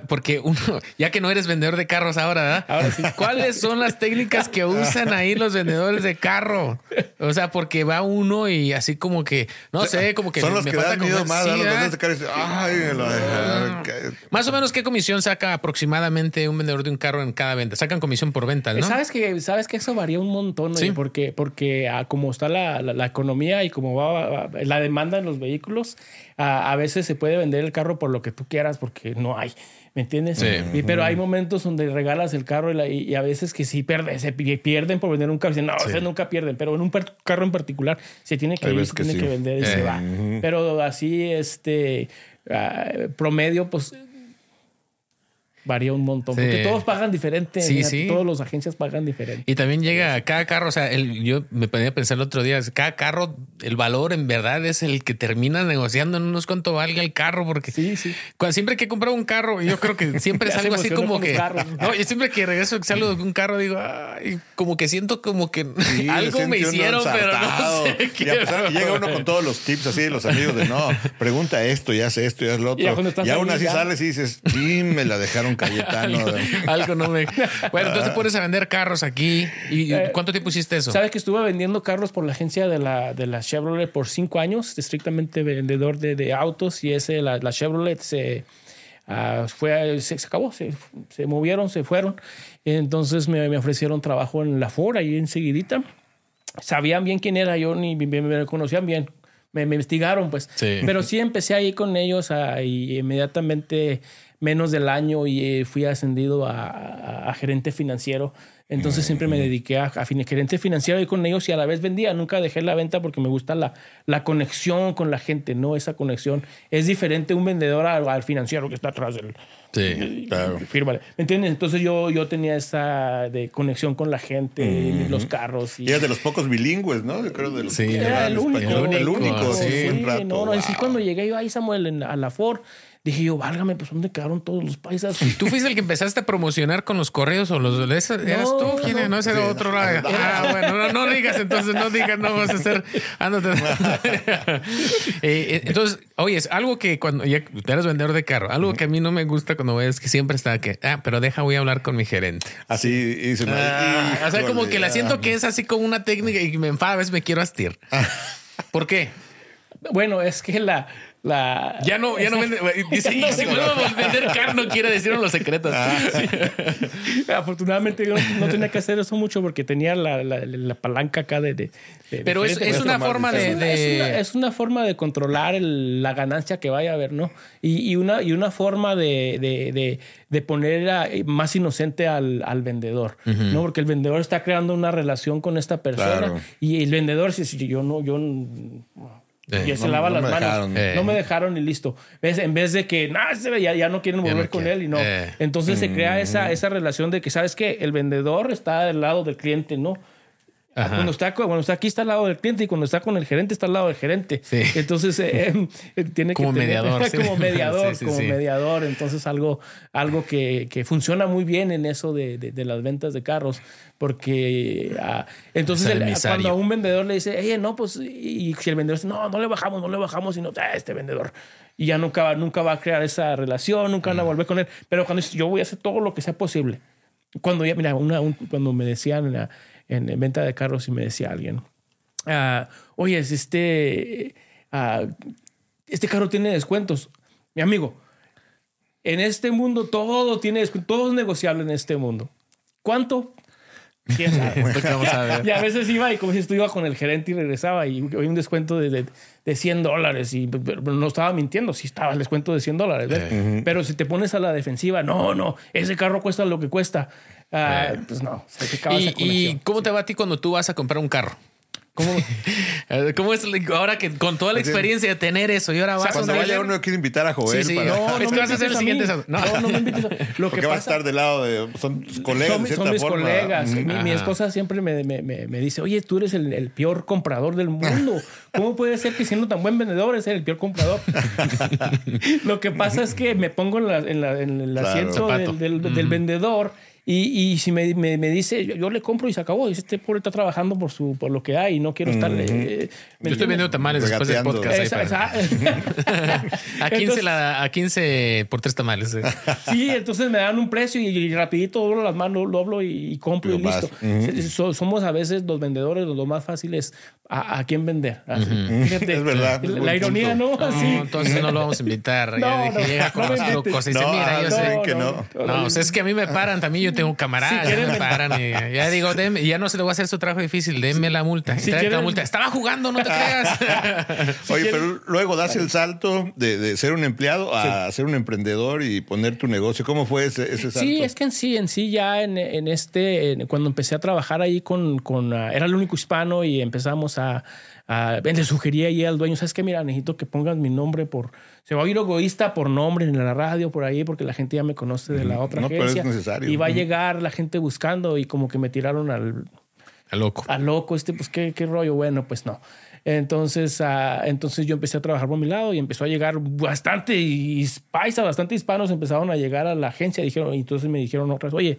porque uno, ya que no eres vendedor de carros ahora, ahora sí. ¿cuáles son las técnicas que usan ahí los vendedores de carro? O sea, porque va uno y así como que, no sé, como que son los me que dan miedo más sí, a los vendedores de carros. Ay, Ah. Más o menos, ¿qué comisión saca aproximadamente un vendedor de un carro en cada venta? Sacan comisión por venta, ¿no? Sabes que, sabes que eso varía un montón, ¿no? Sí. porque, porque ah, como está la, la, la economía y como va, va- la demanda en los vehículos, ah, a veces se puede vender el carro por lo que tú quieras porque no hay. ¿Me entiendes? Sí. Y- pero hay momentos donde regalas el carro y, la- y- y a veces que sí pierden, se pi- pierden por vender un carro. Dicen, no, ustedes nunca pierden, pero en un carro en particular se tiene que ir, se que tiene sí. que vender y Eh. se va. Pero así, este ah, promedio, pues varía un montón. Sí. Porque todos pagan diferente. Sí, mira, sí. Todos los agencias pagan diferente. Y también llega cada carro, o sea, el- yo me ponía a pensar el otro día, cada carro, el valor en verdad es el que termina negociando, no es cuánto valga el carro, porque Sí, sí. cuando siempre que compro un carro, yo creo que siempre es algo así como que, no, yo siempre que regreso que salgo de un carro digo, ay, como que siento como que Sí, algo me hicieron, pero no Y a pesar de que llega uno con todos los tips así de los amigos de no, pregunta esto y hace esto y haz lo Y otro. estás Y aún así ya. sales y dices, sí, me la dejaron Cayetano. algo no me. Bueno, entonces te pones a vender carros aquí. ¿Y Eh, cuánto tiempo hiciste eso? Sabes que estuve vendiendo carros por la agencia de la, de la Chevrolet por cinco años, estrictamente vendedor de, de autos, y ese, la, la Chevrolet se, ah, fue, se, se acabó, se, se movieron, se fueron. Entonces me, me ofrecieron trabajo en la Ford, ahí enseguidita. Sabían bien quién era yo, ni me, me conocían bien. Me, me investigaron, pues. Sí. Pero sí empecé ahí con ellos ah, y inmediatamente, menos del año, y eh, fui ascendido a, a- a gerente financiero. Entonces siempre me dediqué a, a gerente financiero y con ellos y a la vez vendía. Nunca dejé la venta porque me gusta la, la conexión con la gente, ¿no? Esa conexión. Es diferente un vendedor al, al financiero que está atrás del... Sí. Claro. Fírmale. ¿Me entiendes? Entonces yo, yo tenía esa de conexión con la gente, los carros. Y, Y de los pocos bilingües, ¿no? Yo creo de los Sí. era hablan el único. español. El único, único, sí. sí. Un rato. no, no, en sí cuando llegué yo ahí, Samuel, en- a la Ford, dije yo, válgame, pues ¿dónde quedaron todos los paisas? ¿Tú fuiste el que empezaste a promocionar con los correos o los ¿Eras No, tú? ¿Quién no. era? No, ese era Sí. otro lado. Ah, bueno, no, no digas entonces, no digas, no vas a hacer. ándate. Eh, eh, entonces, oye, es algo que cuando ya eres vendedor de carro, algo que a mí no me gusta cuando voy es que siempre está que, ah, pero deja, voy a hablar con mi gerente. Así y se me- Ah, o sea, como que la ah. siento que es así como una técnica y me enfada, a veces me quiero hastir. ¿Por qué? bueno, es que la... la Ya no, ya no vende. Dice, Ya no vuelvo a vender carro, no quiere decirnos los secretos. Afortunadamente yo no tenía que hacer eso mucho porque tenía la, la- la palanca acá de... de- de- Pero es, es una forma Es de. una, es una- es una forma de controlar el- la ganancia que vaya a haber, ¿no? Y, y una, y una forma de, de- de- de poner a- más inocente al, al vendedor, ¿no? Porque el vendedor está creando una relación con esta persona Claro. y el vendedor, si si yo no, yo no- Eh, ya se no- lava no las manos. dejaron. Eh. No me dejaron y listo. ¿Ves? En vez de que nah, ya, ya no quieren volver no con quiere. él y no. Eh. Entonces se crea esa, esa relación de que, ¿sabes que El vendedor está del lado del cliente, ¿no? Ajá. Cuando está, cuando está aquí está al lado del cliente y cuando está con el gerente está al lado del gerente. Sí. Entonces eh, eh, tiene Como que tener- mediador, sí. como mediador, Sí, como mediador. Entonces algo, algo que, que funciona muy bien en eso de, de- de las ventas de carros, porque ah, entonces Es el cuando a un vendedor le dice, oye, no, pues y si el vendedor dice, no, no le bajamos, no le bajamos, y no, "Ah, este vendedor y ya nunca, va- nunca va a crear esa relación, nunca van a volver con él. Pero cuando dice, yo voy a hacer todo lo que sea posible. Cuando ya, mira, una- un- cuando me decían en, la- en- en venta de carros y me decía alguien, ah, oye, es este, ah, este carro tiene descuentos. Mi amigo, en este mundo todo tiene descuento, todo es negociable en este mundo. ¿Cuánto? A ver. Y a veces iba y como si iba con el gerente y regresaba y había un descuento de, de, de 100 dólares y no estaba mintiendo, sí estaba el descuento de 100 dólares. Pero si te pones a la defensiva, no, no, ese carro cuesta lo que cuesta. Ah, Pues no, ¿Y, y cómo te va a ti cuando tú vas a comprar un carro? ¿Cómo? ¿Cómo es ahora que con toda la experiencia de tener eso y ahora vas Cuando a vaya uno quiere invitar a Joel Sí, sí. para- No, es que vas a hacer el siguiente. No. No, no me invites a- Lo que porque va a estar del lado de son tus colegas son, de son mis forma. colegas. Mi, esposa siempre me, me- me- me dice, oye, tú eres el, el peor comprador del mundo. ¿Cómo puede ser que siendo tan buen vendedor eres el peor comprador? Lo que pasa es que me pongo en, la- en la- en el asiento Zapato. del, del- del vendedor Y, y si me, me, me dice, yo, yo le compro y se acabó. Dice, este pobre está trabajando por, su, por lo que hay y no quiero estar... eh, ¿me Yo estoy vendiendo tamales después del podcast. Esa- esa- a, 15 Entonces- la, a 15 por tres tamales. eh. Sí, entonces me dan un precio y, y rapidito doblo las manos, lo hablo y, y compro y Lo listo. So- somos a veces los vendedores los más fáciles a, a quién vender. Así. Fíjate, Es verdad, La, ironía, punto. ¿no? No, Así. entonces no lo vamos a invitar. ya No, dije, no, llega con no trucos. Y dice, No, mira, yo no, sé. que no. No, o sea, es que a mí me paran también. Yo tengo camaradas. Si ya quieren- me paran y ya digo, denme- ya no se le voy a hacer su trabajo difícil. Denme la multa. Si Tráete la quieren- multa. Estaba jugando, no te creas. Oye, pero luego das el salto de, de ser un empleado a ser un emprendedor y poner tu negocio. ¿Cómo fue ese, ese salto? Sí, es que en sí, en sí ya en, en este, en- cuando empecé a trabajar ahí con, con ah, era el único hispano y empezamos a, a le sugería ahí al dueño, ¿sabes qué? Mira, necesito que pongas mi nombre por, se va a ir egoísta por nombre en la radio, por ahí, porque la gente ya me conoce de la otra No, pero es agencia. necesario. Y va a llegar la gente buscando y como que me tiraron al, A loco. a loco, este, pues qué, qué rollo, bueno, pues no. Entonces, ah, entonces yo empecé a trabajar por mi lado y empezó a llegar bastante his- paisa, bastante hispanos empezaron a llegar a la agencia. Dijeron, y entonces me dijeron otras, oye,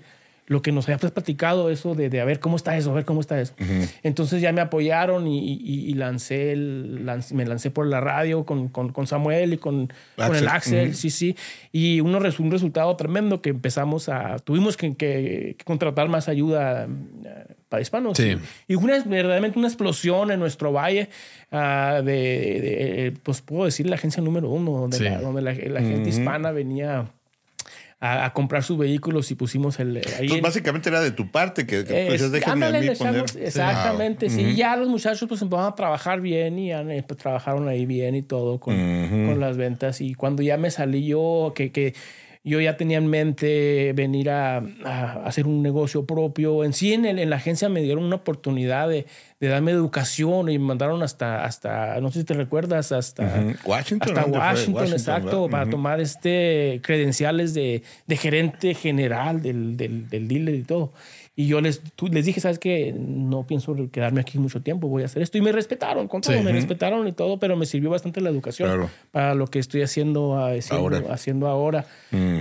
lo que nos habías platicado, eso de, de a ver cómo está eso, a ver cómo está eso. Entonces ya me apoyaron y, y- y lancé, el, lanz- me lancé por la radio con, con, con Samuel y con, con el Axel. Sí, sí. Y uno, un resultado tremendo que empezamos a, tuvimos que, que- que contratar más ayuda eh, para hispanos. Sí. Y una, verdaderamente una explosión en nuestro valle ah, de, de- pues puedo decir, la agencia número uno, donde Sí. la, donde la, la gente hispana venía a, a comprar sus vehículos y pusimos el... Ahí Entonces, en- básicamente era de tu parte que, que es- a ándale, mí poner. Exactamente, sí. Y ya los muchachos pues empezaron a trabajar bien y ya, eh, pues, trabajaron ahí bien y todo con, con las ventas. Y cuando ya me salí yo, que, que yo ya tenía en mente venir a, a hacer un negocio propio. En sí, en, el- en la agencia me dieron una oportunidad de, de darme educación y me mandaron hasta, hasta, no sé si te recuerdas, hasta... Washington. Hasta. Washington, exacto, para tomar este credenciales de, de gerente general del, del, del dealer y todo. Y yo les, tú- les dije, ¿sabes qué? No pienso quedarme aquí mucho tiempo, voy a hacer esto. Y me respetaron con todo, Sí. me respetaron y todo, pero me sirvió bastante la educación Claro. para lo que estoy haciendo, ah, haciendo Ahora. ahora. Haciendo ahora.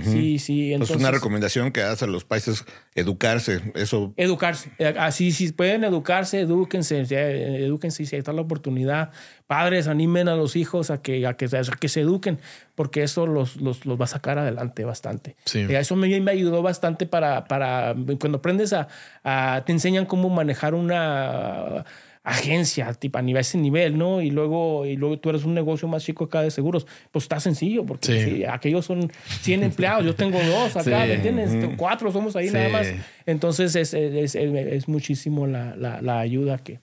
Sí, sí. Pues Entonces, una recomendación que das a los países, educarse. Eso Educarse. Así, si pueden educarse, edúquense, eh, edúquense si está la oportunidad. Padres, animen a los hijos a que, a que, a que se eduquen, porque eso los, los, los va a sacar adelante bastante. Sí. Eso me, me ayudó bastante para, para cuando aprendes a, a- te enseñan cómo manejar una agencia tipo a nivel ese nivel, ¿no? Y luego y luego tú eres un negocio más chico acá de seguros, pues está sencillo porque Sí. sí, aquellos son 100 empleados, yo tengo dos acá, Sí. ¿me entiendes? Cuatro somos ahí nada más. Entonces es, es, es- es muchísimo la, la, la ayuda que...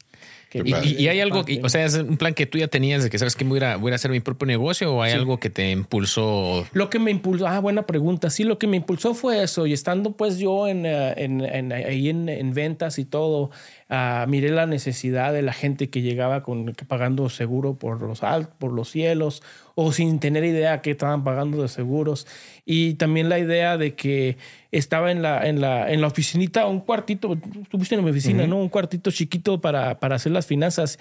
Y, y- y hay algo, que- o sea, es un plan que tú ya tenías de que sabes que voy a- voy a hacer mi propio negocio o hay algo que te impulsó. Lo que me impulsó, ah, buena pregunta. Sí, lo que me impulsó fue eso. Y estando pues yo en, eh, en- en- ahí en, en ventas y todo, ah, miré la necesidad de la gente que llegaba con pagando seguro por los alt, por los cielos o sin tener idea que estaban pagando de seguros. Y también la idea de que estaba en la, en la, en la oficinita, un cuartito, estuviste en mi oficina, ¿no? Un cuartito chiquito para, para hacer las finanzas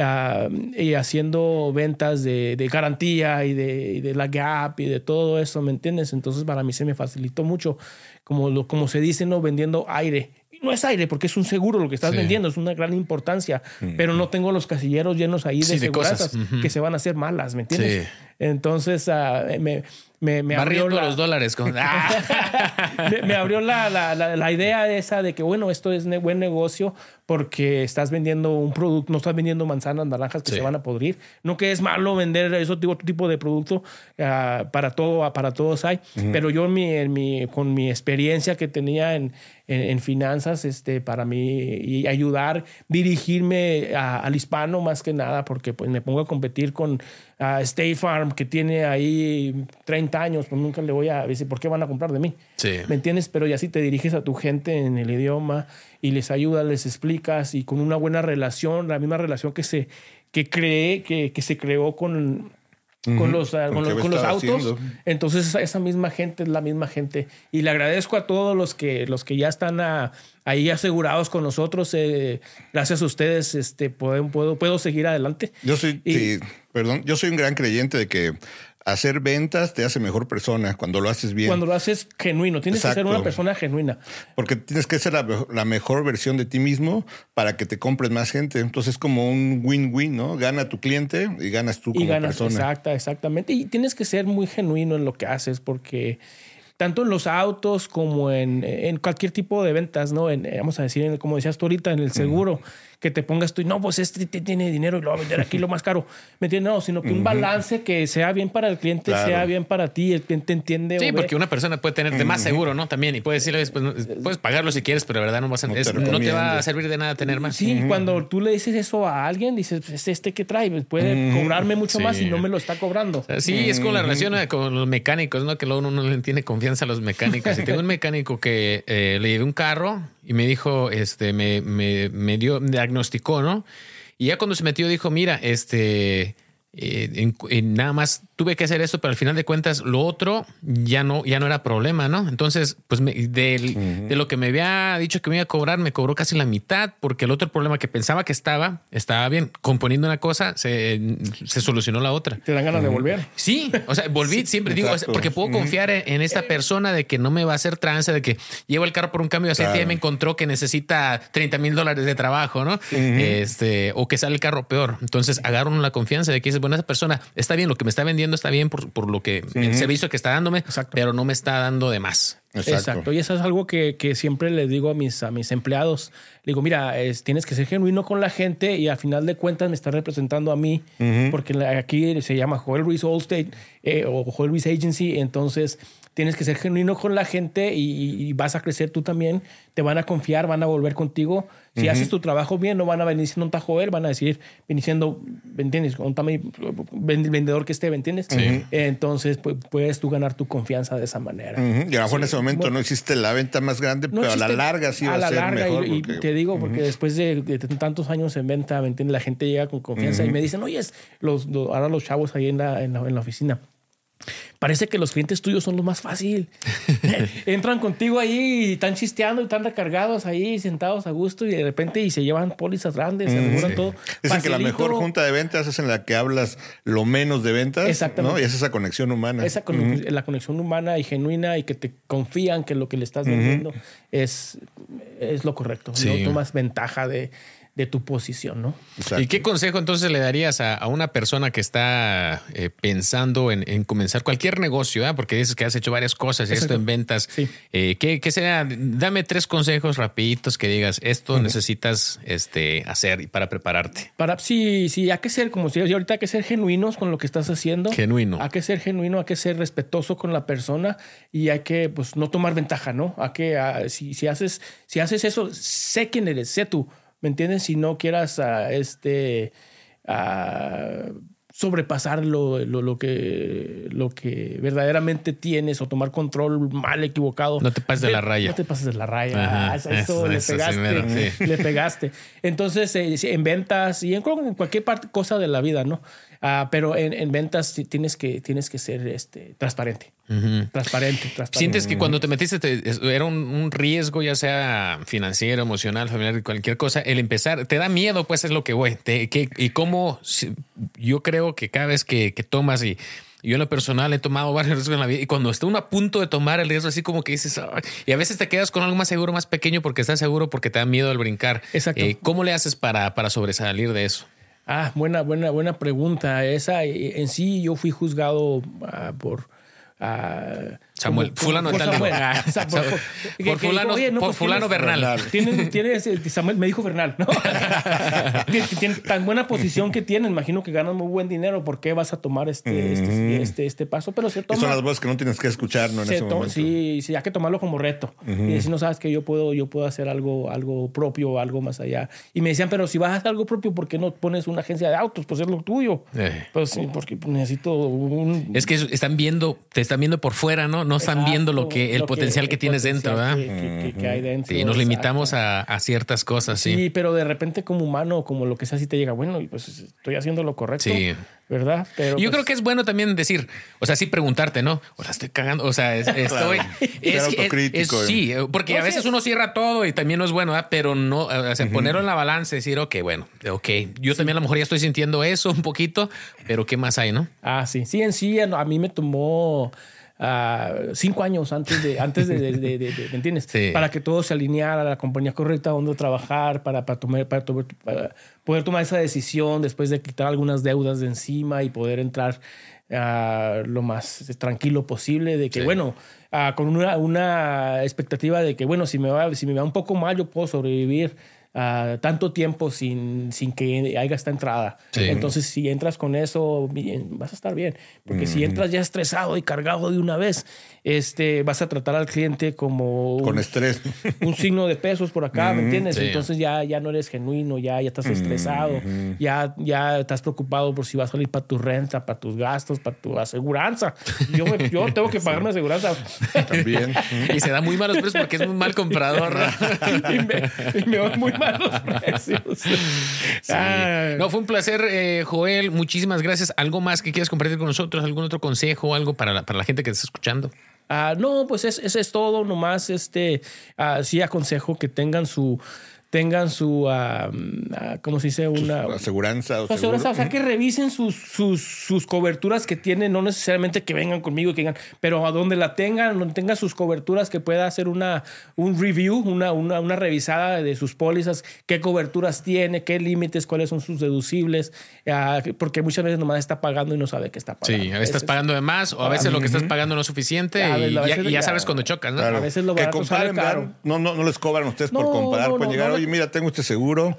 ah, y haciendo ventas de, de garantía y de, y de la Gap y de todo eso, ¿me entiendes? Entonces para mí se me facilitó mucho, como, lo, como se dice, ¿no? Vendiendo aire. No es aire porque es un seguro lo que estás Sí. vendiendo, es una gran importancia, pero no tengo los casilleros llenos ahí de Sí, de cosas. que se van a hacer malas, ¿me entiendes? Sí. Entonces ah, me, me, me abrió la- los dólares. Con, me, me abrió la, la, la, idea esa de que, bueno, esto es ne- buen negocio porque estás vendiendo un producto, no estás vendiendo manzanas, naranjas que Sí. se van a podrir. No que es malo vender ese tipo, otro tipo de producto, ah, para, todo, para todos hay, pero yo mi, en mi, con mi experiencia que tenía en, en, en finanzas, este, para mí, y ayudar, dirigirme a- al hispano más que nada, porque pues me pongo a competir con ah, State Farm, que tiene ahí 30 años, pues nunca le voy a decir, ¿por qué van a comprar de mí? Sí. ¿Me entiendes? Pero ya si te diriges a tu gente en el idioma y les ayudas, les explicas y con una buena relación, la misma relación que se que cree, que, que se creó con, con los, Con los, con los estaba autos. haciendo. Entonces esa, esa misma gente es la misma gente. Y le agradezco a todos los que, los que ya están ah, ahí asegurados con nosotros. eh, gracias a ustedes este, puedo, puedo, puedo seguir adelante. Yo soy, Y- sí, perdón, yo soy un gran creyente de que hacer ventas te hace mejor persona cuando lo haces bien. Cuando lo haces genuino, tienes que ser una persona genuina. Porque tienes que ser la, mejor versión de ti mismo para que te compres más gente. Entonces es como un win-win, ¿no? Gana tu cliente y ganas tú como persona. Exacta, exactamente. Y tienes que ser muy genuino en lo que haces porque tanto en los autos como en, en cualquier tipo de ventas, ¿no? En, vamos a decir, como decías tú ahorita, en el seguro que te pongas tú y no, pues este tiene dinero y lo va a vender aquí lo más caro. ¿Me entiendes? No, sino que un balance que sea bien para el cliente, sea bien para ti, el cliente entiende. Sí, porque una persona puede tener de más seguro, ¿no? También y puede decirle, pues, puedes pagarlo si quieres, pero de verdad no, vas a, no, te, va a servir de nada tener más. Sí, cuando tú le dices eso a alguien, dices, pues este que trae, pues, puede cobrarme mucho más y no me lo está cobrando. sí, es como la relación con los mecánicos, ¿no? Que luego uno no le tiene confianza a los mecánicos. Si tengo un mecánico que eh, le llevé un carro y me dijo, este, me, me, me dio, diagnosticó, ¿no? Y ya cuando se metió dijo, mira, este, eh, nada más tuve que hacer esto, pero al final de cuentas lo otro ya no, ya no era problema, ¿no? Entonces, pues de lo que me había dicho que me iba a cobrar, me cobró casi la mitad, porque el otro problema que pensaba que estaba, estaba bien. Componiendo una cosa, se, solucionó la otra. ¿Te dan ganas de volver? Sí, o sea, volví, siempre digo, porque puedo confiar en, esta persona de que no me va a hacer trance, de que llevo el carro por un cambio de aceite y me encontró que necesita 30 mil dólares de trabajo, ¿no? este, o que sale el carro peor. Entonces agarro la confianza de que dices, bueno, esa persona está bien, lo que me está vendiendo está bien por, lo que el servicio que está dándome, pero no me está dando de más. Exacto. Y eso es algo que, siempre le digo a mis, a mis empleados. Le digo, mira, tienes que ser genuino con la gente y al final de cuentas me está representando a mí, porque aquí se llama Joel Ruiz Allstate eh, o Joel Ruiz Agency. Entonces, tienes que ser genuino con la gente y, vas a crecer tú también. Te van a confiar, van a volver contigo. Si haces tu trabajo bien, no van a venir diciendo un tajo él, van a decir, venir diciendo, ¿me entiendes? Un vendedor que esté, ¿me entiendes? Entonces puedes tú ganar tu confianza de esa manera. Y a lo mejor en ese momento no existe la venta más grande, pero a la larga sí va a, ser mejor. Y, te digo, porque después de, tantos años en venta, ¿me entiendes? La gente llega con confianza y me dicen, oye, los, ahora los chavos ahí en la, en la oficina Parece que los clientes tuyos son lo más fácil. Entran contigo ahí y están chisteando y están recargados ahí, sentados a gusto y de repente y se llevan pólizas grandes, se aseguran todo. Dicen que la mejor junta de ventas es en la que hablas lo menos de ventas. Exactamente. Y es esa conexión humana. Esa la conexión humana y genuina y que te confían que lo que le estás vendiendo es, es lo correcto. No tomas ventaja de, de tu posición, ¿no? ¿Y qué consejo entonces le darías a, una persona que está eh, pensando en, comenzar cualquier negocio? ¿eh? Porque dices que has hecho varias cosas, y esto en ventas. Sí. Eh, ¿qué, sea? Dame tres consejos rapiditos que digas, esto necesitas este, hacer para prepararte. Para, sí, sí, hay que ser, como si ahorita hay que ser genuinos con lo que estás haciendo. Genuino. Hay que ser genuino, hay que ser respetuoso con la persona y hay que, pues, no tomar ventaja, ¿no? Hay que, si, si, haces, si haces eso, sé quién eres, sé tú. ¿Me entiendes? Si no quieras uh, este, uh, sobrepasar lo, lo, lo, que, lo que verdaderamente tienes o tomar control mal equivocado. No te pases de la raya. No te pases de la raya. Ah, eso, le pegaste. Le pegaste. Entonces, eh, en ventas y en cualquier parte, cosa de la vida, ¿no? Ah, pero en, en, ventas tienes que, tienes que ser este, transparente. transparente. Transparente. ¿Sientes que cuando te metiste era un, riesgo, ya sea financiero, emocional, familiar, cualquier cosa, el empezar, te da miedo, pues es lo que voy. y cómo yo creo que cada vez que, que tomas y yo en lo personal he tomado varios riesgos en la vida y cuando está uno a punto de tomar el riesgo, así como que dices, y a veces te quedas con algo más seguro, más pequeño porque estás seguro porque te da miedo al brincar. Exacto. Eh, ¿Cómo le haces para, para sobresalir de eso? Ah, buena, buena, buena pregunta. Esa en sí yo fui juzgado uh, por uh, Samuel, fulano por, Samuel, ah, por, fulano, por pues fulano Bernal. Tiene, Samuel me dijo Bernal, ¿no? tiene tan buena posición que tiene, imagino que ganan muy buen dinero. ¿Por qué vas a tomar este, este, este, este, paso? Pero se toma. son las voces que no tienes que escuchar, ¿no? En ese momento. Sí, sí, hay que tomarlo como reto. Y decir, no sabes que yo puedo, yo puedo hacer algo, algo propio, algo más allá. Y me decían, pero si vas a hacer algo propio, ¿por qué no pones una agencia de autos? Pues es lo tuyo. Eh. Pues sí, porque necesito un. Es que están viendo, te están viendo por fuera, ¿no? no no están viendo lo que el lo potencial que, tienes dentro, ¿verdad? Que, que- que hay dentro. Sí, nos limitamos a, a ciertas cosas, Sí. sí. pero de repente como humano, como lo que sea, si te llega, bueno, y pues estoy haciendo lo correcto, Sí. ¿verdad? Pero Y Yo pues, creo que es bueno también decir, o sea, sí preguntarte, ¿no? O sea, estoy cagando, o sea, es- estoy... Ser autocrítico, es- sí, porque No, a veces sí. uno cierra todo y también no es bueno, ¿verdad? pero no, o sea, ponerlo en la balanza y decir, ok, bueno, ok, yo también a lo mejor ya estoy sintiendo eso un poquito, pero ¿qué más hay, no? Ah, sí. Sí, en sí, a mí me tomó ah, cinco años antes de, antes de, de- de- de- de- ¿me entiendes? Sí. Para que todo se alineara, la compañía correcta, donde trabajar, para, para, tomar, para, poder tomar esa decisión después de quitar algunas deudas de encima y poder entrar ah, lo más tranquilo posible, de que, Sí. bueno, ah, con una, una expectativa de que, bueno, si me, va, si me va un poco mal, yo puedo sobrevivir ah, tanto tiempo sin, sin que haya esta entrada. Sí. Entonces, si entras con eso, bien, vas a estar bien. Porque si entras ya estresado y cargado de una vez, este, vas a tratar al cliente como Con un, estrés. un signo de pesos por acá, ¿me entiendes? sí. Entonces ya, ya no eres genuino, ya, ya estás estresado, ya, ya estás preocupado por si vas a salir para tu renta, para tus gastos, para tu aseguranza. Yo, me- yo tengo que pagar mi aseguranza. También. Y se da muy malos precios porque es muy mal comprador. y, me, y me van muy mal los precios. Ah, No, fue un placer, eh, Joel. Muchísimas gracias. ¿Algo más que quieras compartir con nosotros? ¿Algún otro consejo? ¿Algo para la, para la gente que te está escuchando? Ah, no, pues es- eso es todo. Nomás este, ah, sí aconsejo que tengan su, tengan su, ah, ¿cómo se dice? Una Aseguranza o aseguranza, o sea, que revisen sus, sus, sus coberturas que tienen, no necesariamente que vengan conmigo, que digan, pero a donde la tengan, donde tengan sus coberturas, que pueda hacer una, un review, una, una, una revisada de sus pólizas, qué coberturas tiene, qué límites, cuáles son sus deducibles, ah, porque muchas veces nomás está pagando y no sabe que está pagando. Sí, a veces estás pagando de más o a veces lo que estás pagando no es suficiente A y a ya, y sabes cuando chocas, ¿no? Claro. A veces lo que comparen, caro. No, no, no les cobran ustedes por No, comparar. no, Pueden no, llegar, no. Oye, mira, tengo este seguro.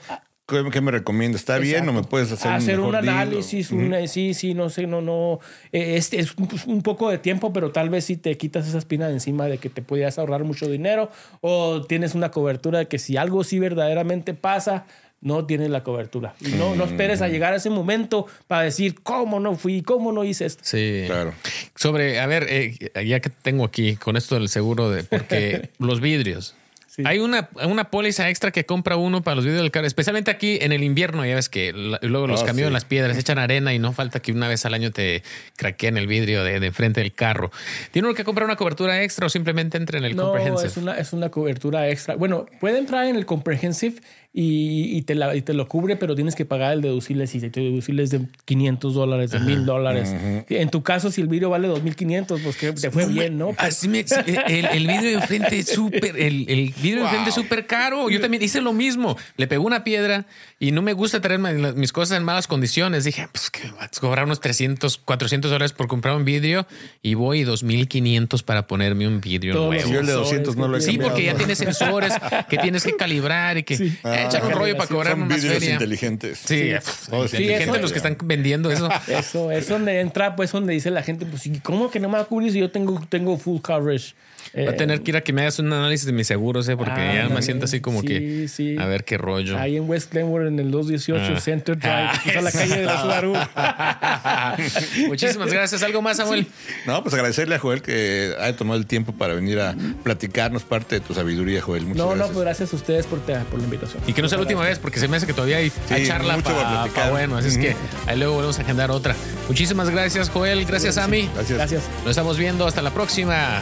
¿Qué, qué me recomiendas? ¿Está bien o me puedes hacer, hacer un, un mejor deal? análisis, un- sí, sí, no sé, no, no. eh, Es, es un, un poco de tiempo, pero tal vez si te quitas esa espina de encima de que te podías ahorrar mucho dinero o tienes una cobertura de que si algo sí verdaderamente pasa, no tienes la cobertura. Y no, no esperes a llegar a ese momento para decir cómo no fui, cómo no hice esto. Sí. Claro. Sobre, a ver, eh, ya que tengo aquí con esto del seguro, de porque los vidrios. Sí. Hay una, una póliza extra que compra uno para los vidrios del carro, especialmente aquí en el invierno. Ya ves que la- luego los Ah, camiones, sí. las piedras, echan arena y no falta que una vez al año te craqueen el vidrio de, de enfrente del carro. ¿Tiene uno que comprar una cobertura extra o simplemente entra en el No, comprehensive? es una, es una cobertura extra. Bueno, puede entrar en el comprehensive y, y te la- y te lo cubre, pero tienes que pagar el deducible. Si te deducible es de 500 dólares, de 1000 dólares. En tu caso, si el vidrio vale 2500, pues que te fue bien, ¿no? Así me- el, el vidrio de enfrente es súper, el, el vidrio de enfrente es súper caro. Yo también hice lo mismo. Le pegó una piedra y no me gusta traer mis cosas en malas condiciones. Dije, pues que vas a cobrar unos 300, 400 dólares por comprar un vidrio y voy 2500 para ponerme un vidrio Todos nuevo. Sí, yo el de Sensores 200 no lo he Sí, cambiado, porque ya ¿no? tienes sensores que tienes que calibrar y que Sí. eh, echan un Ah, rollo para cobrar Son más vidrios feria. inteligentes. Sí, sí, sí, inteligentes eso- los que están vendiendo eso. Eso es donde entra, pues, donde dice la gente, pues, ¿y ¿cómo que no me va a cubrir si yo tengo, tengo full coverage? Voy a Eh, tener que ir a que me hagas un análisis de mis seguros, ¿eh? porque Ah, ya me siento así como Sí, que sí. a ver qué rollo. Ahí en West Glenwood, en el 218 Ah. Center Drive, Ah, es a la calle de la. Muchísimas gracias. ¿Algo más, Samuel? No, pues agradecerle a Joel que haya tomado el tiempo para venir a platicarnos parte de tu sabiduría, Joel. Muchas No, no, gracias. pues gracias a ustedes por, te- por la invitación. Y que no sea la última vez, porque se me hace que todavía hay, hay charla mucho por para platicar. bueno. Así es que ahí luego volvemos a agendar otra. Muchísimas gracias, Joel. Gracias, Ami. Gracias. Gracias. Nos estamos viendo. Hasta la próxima.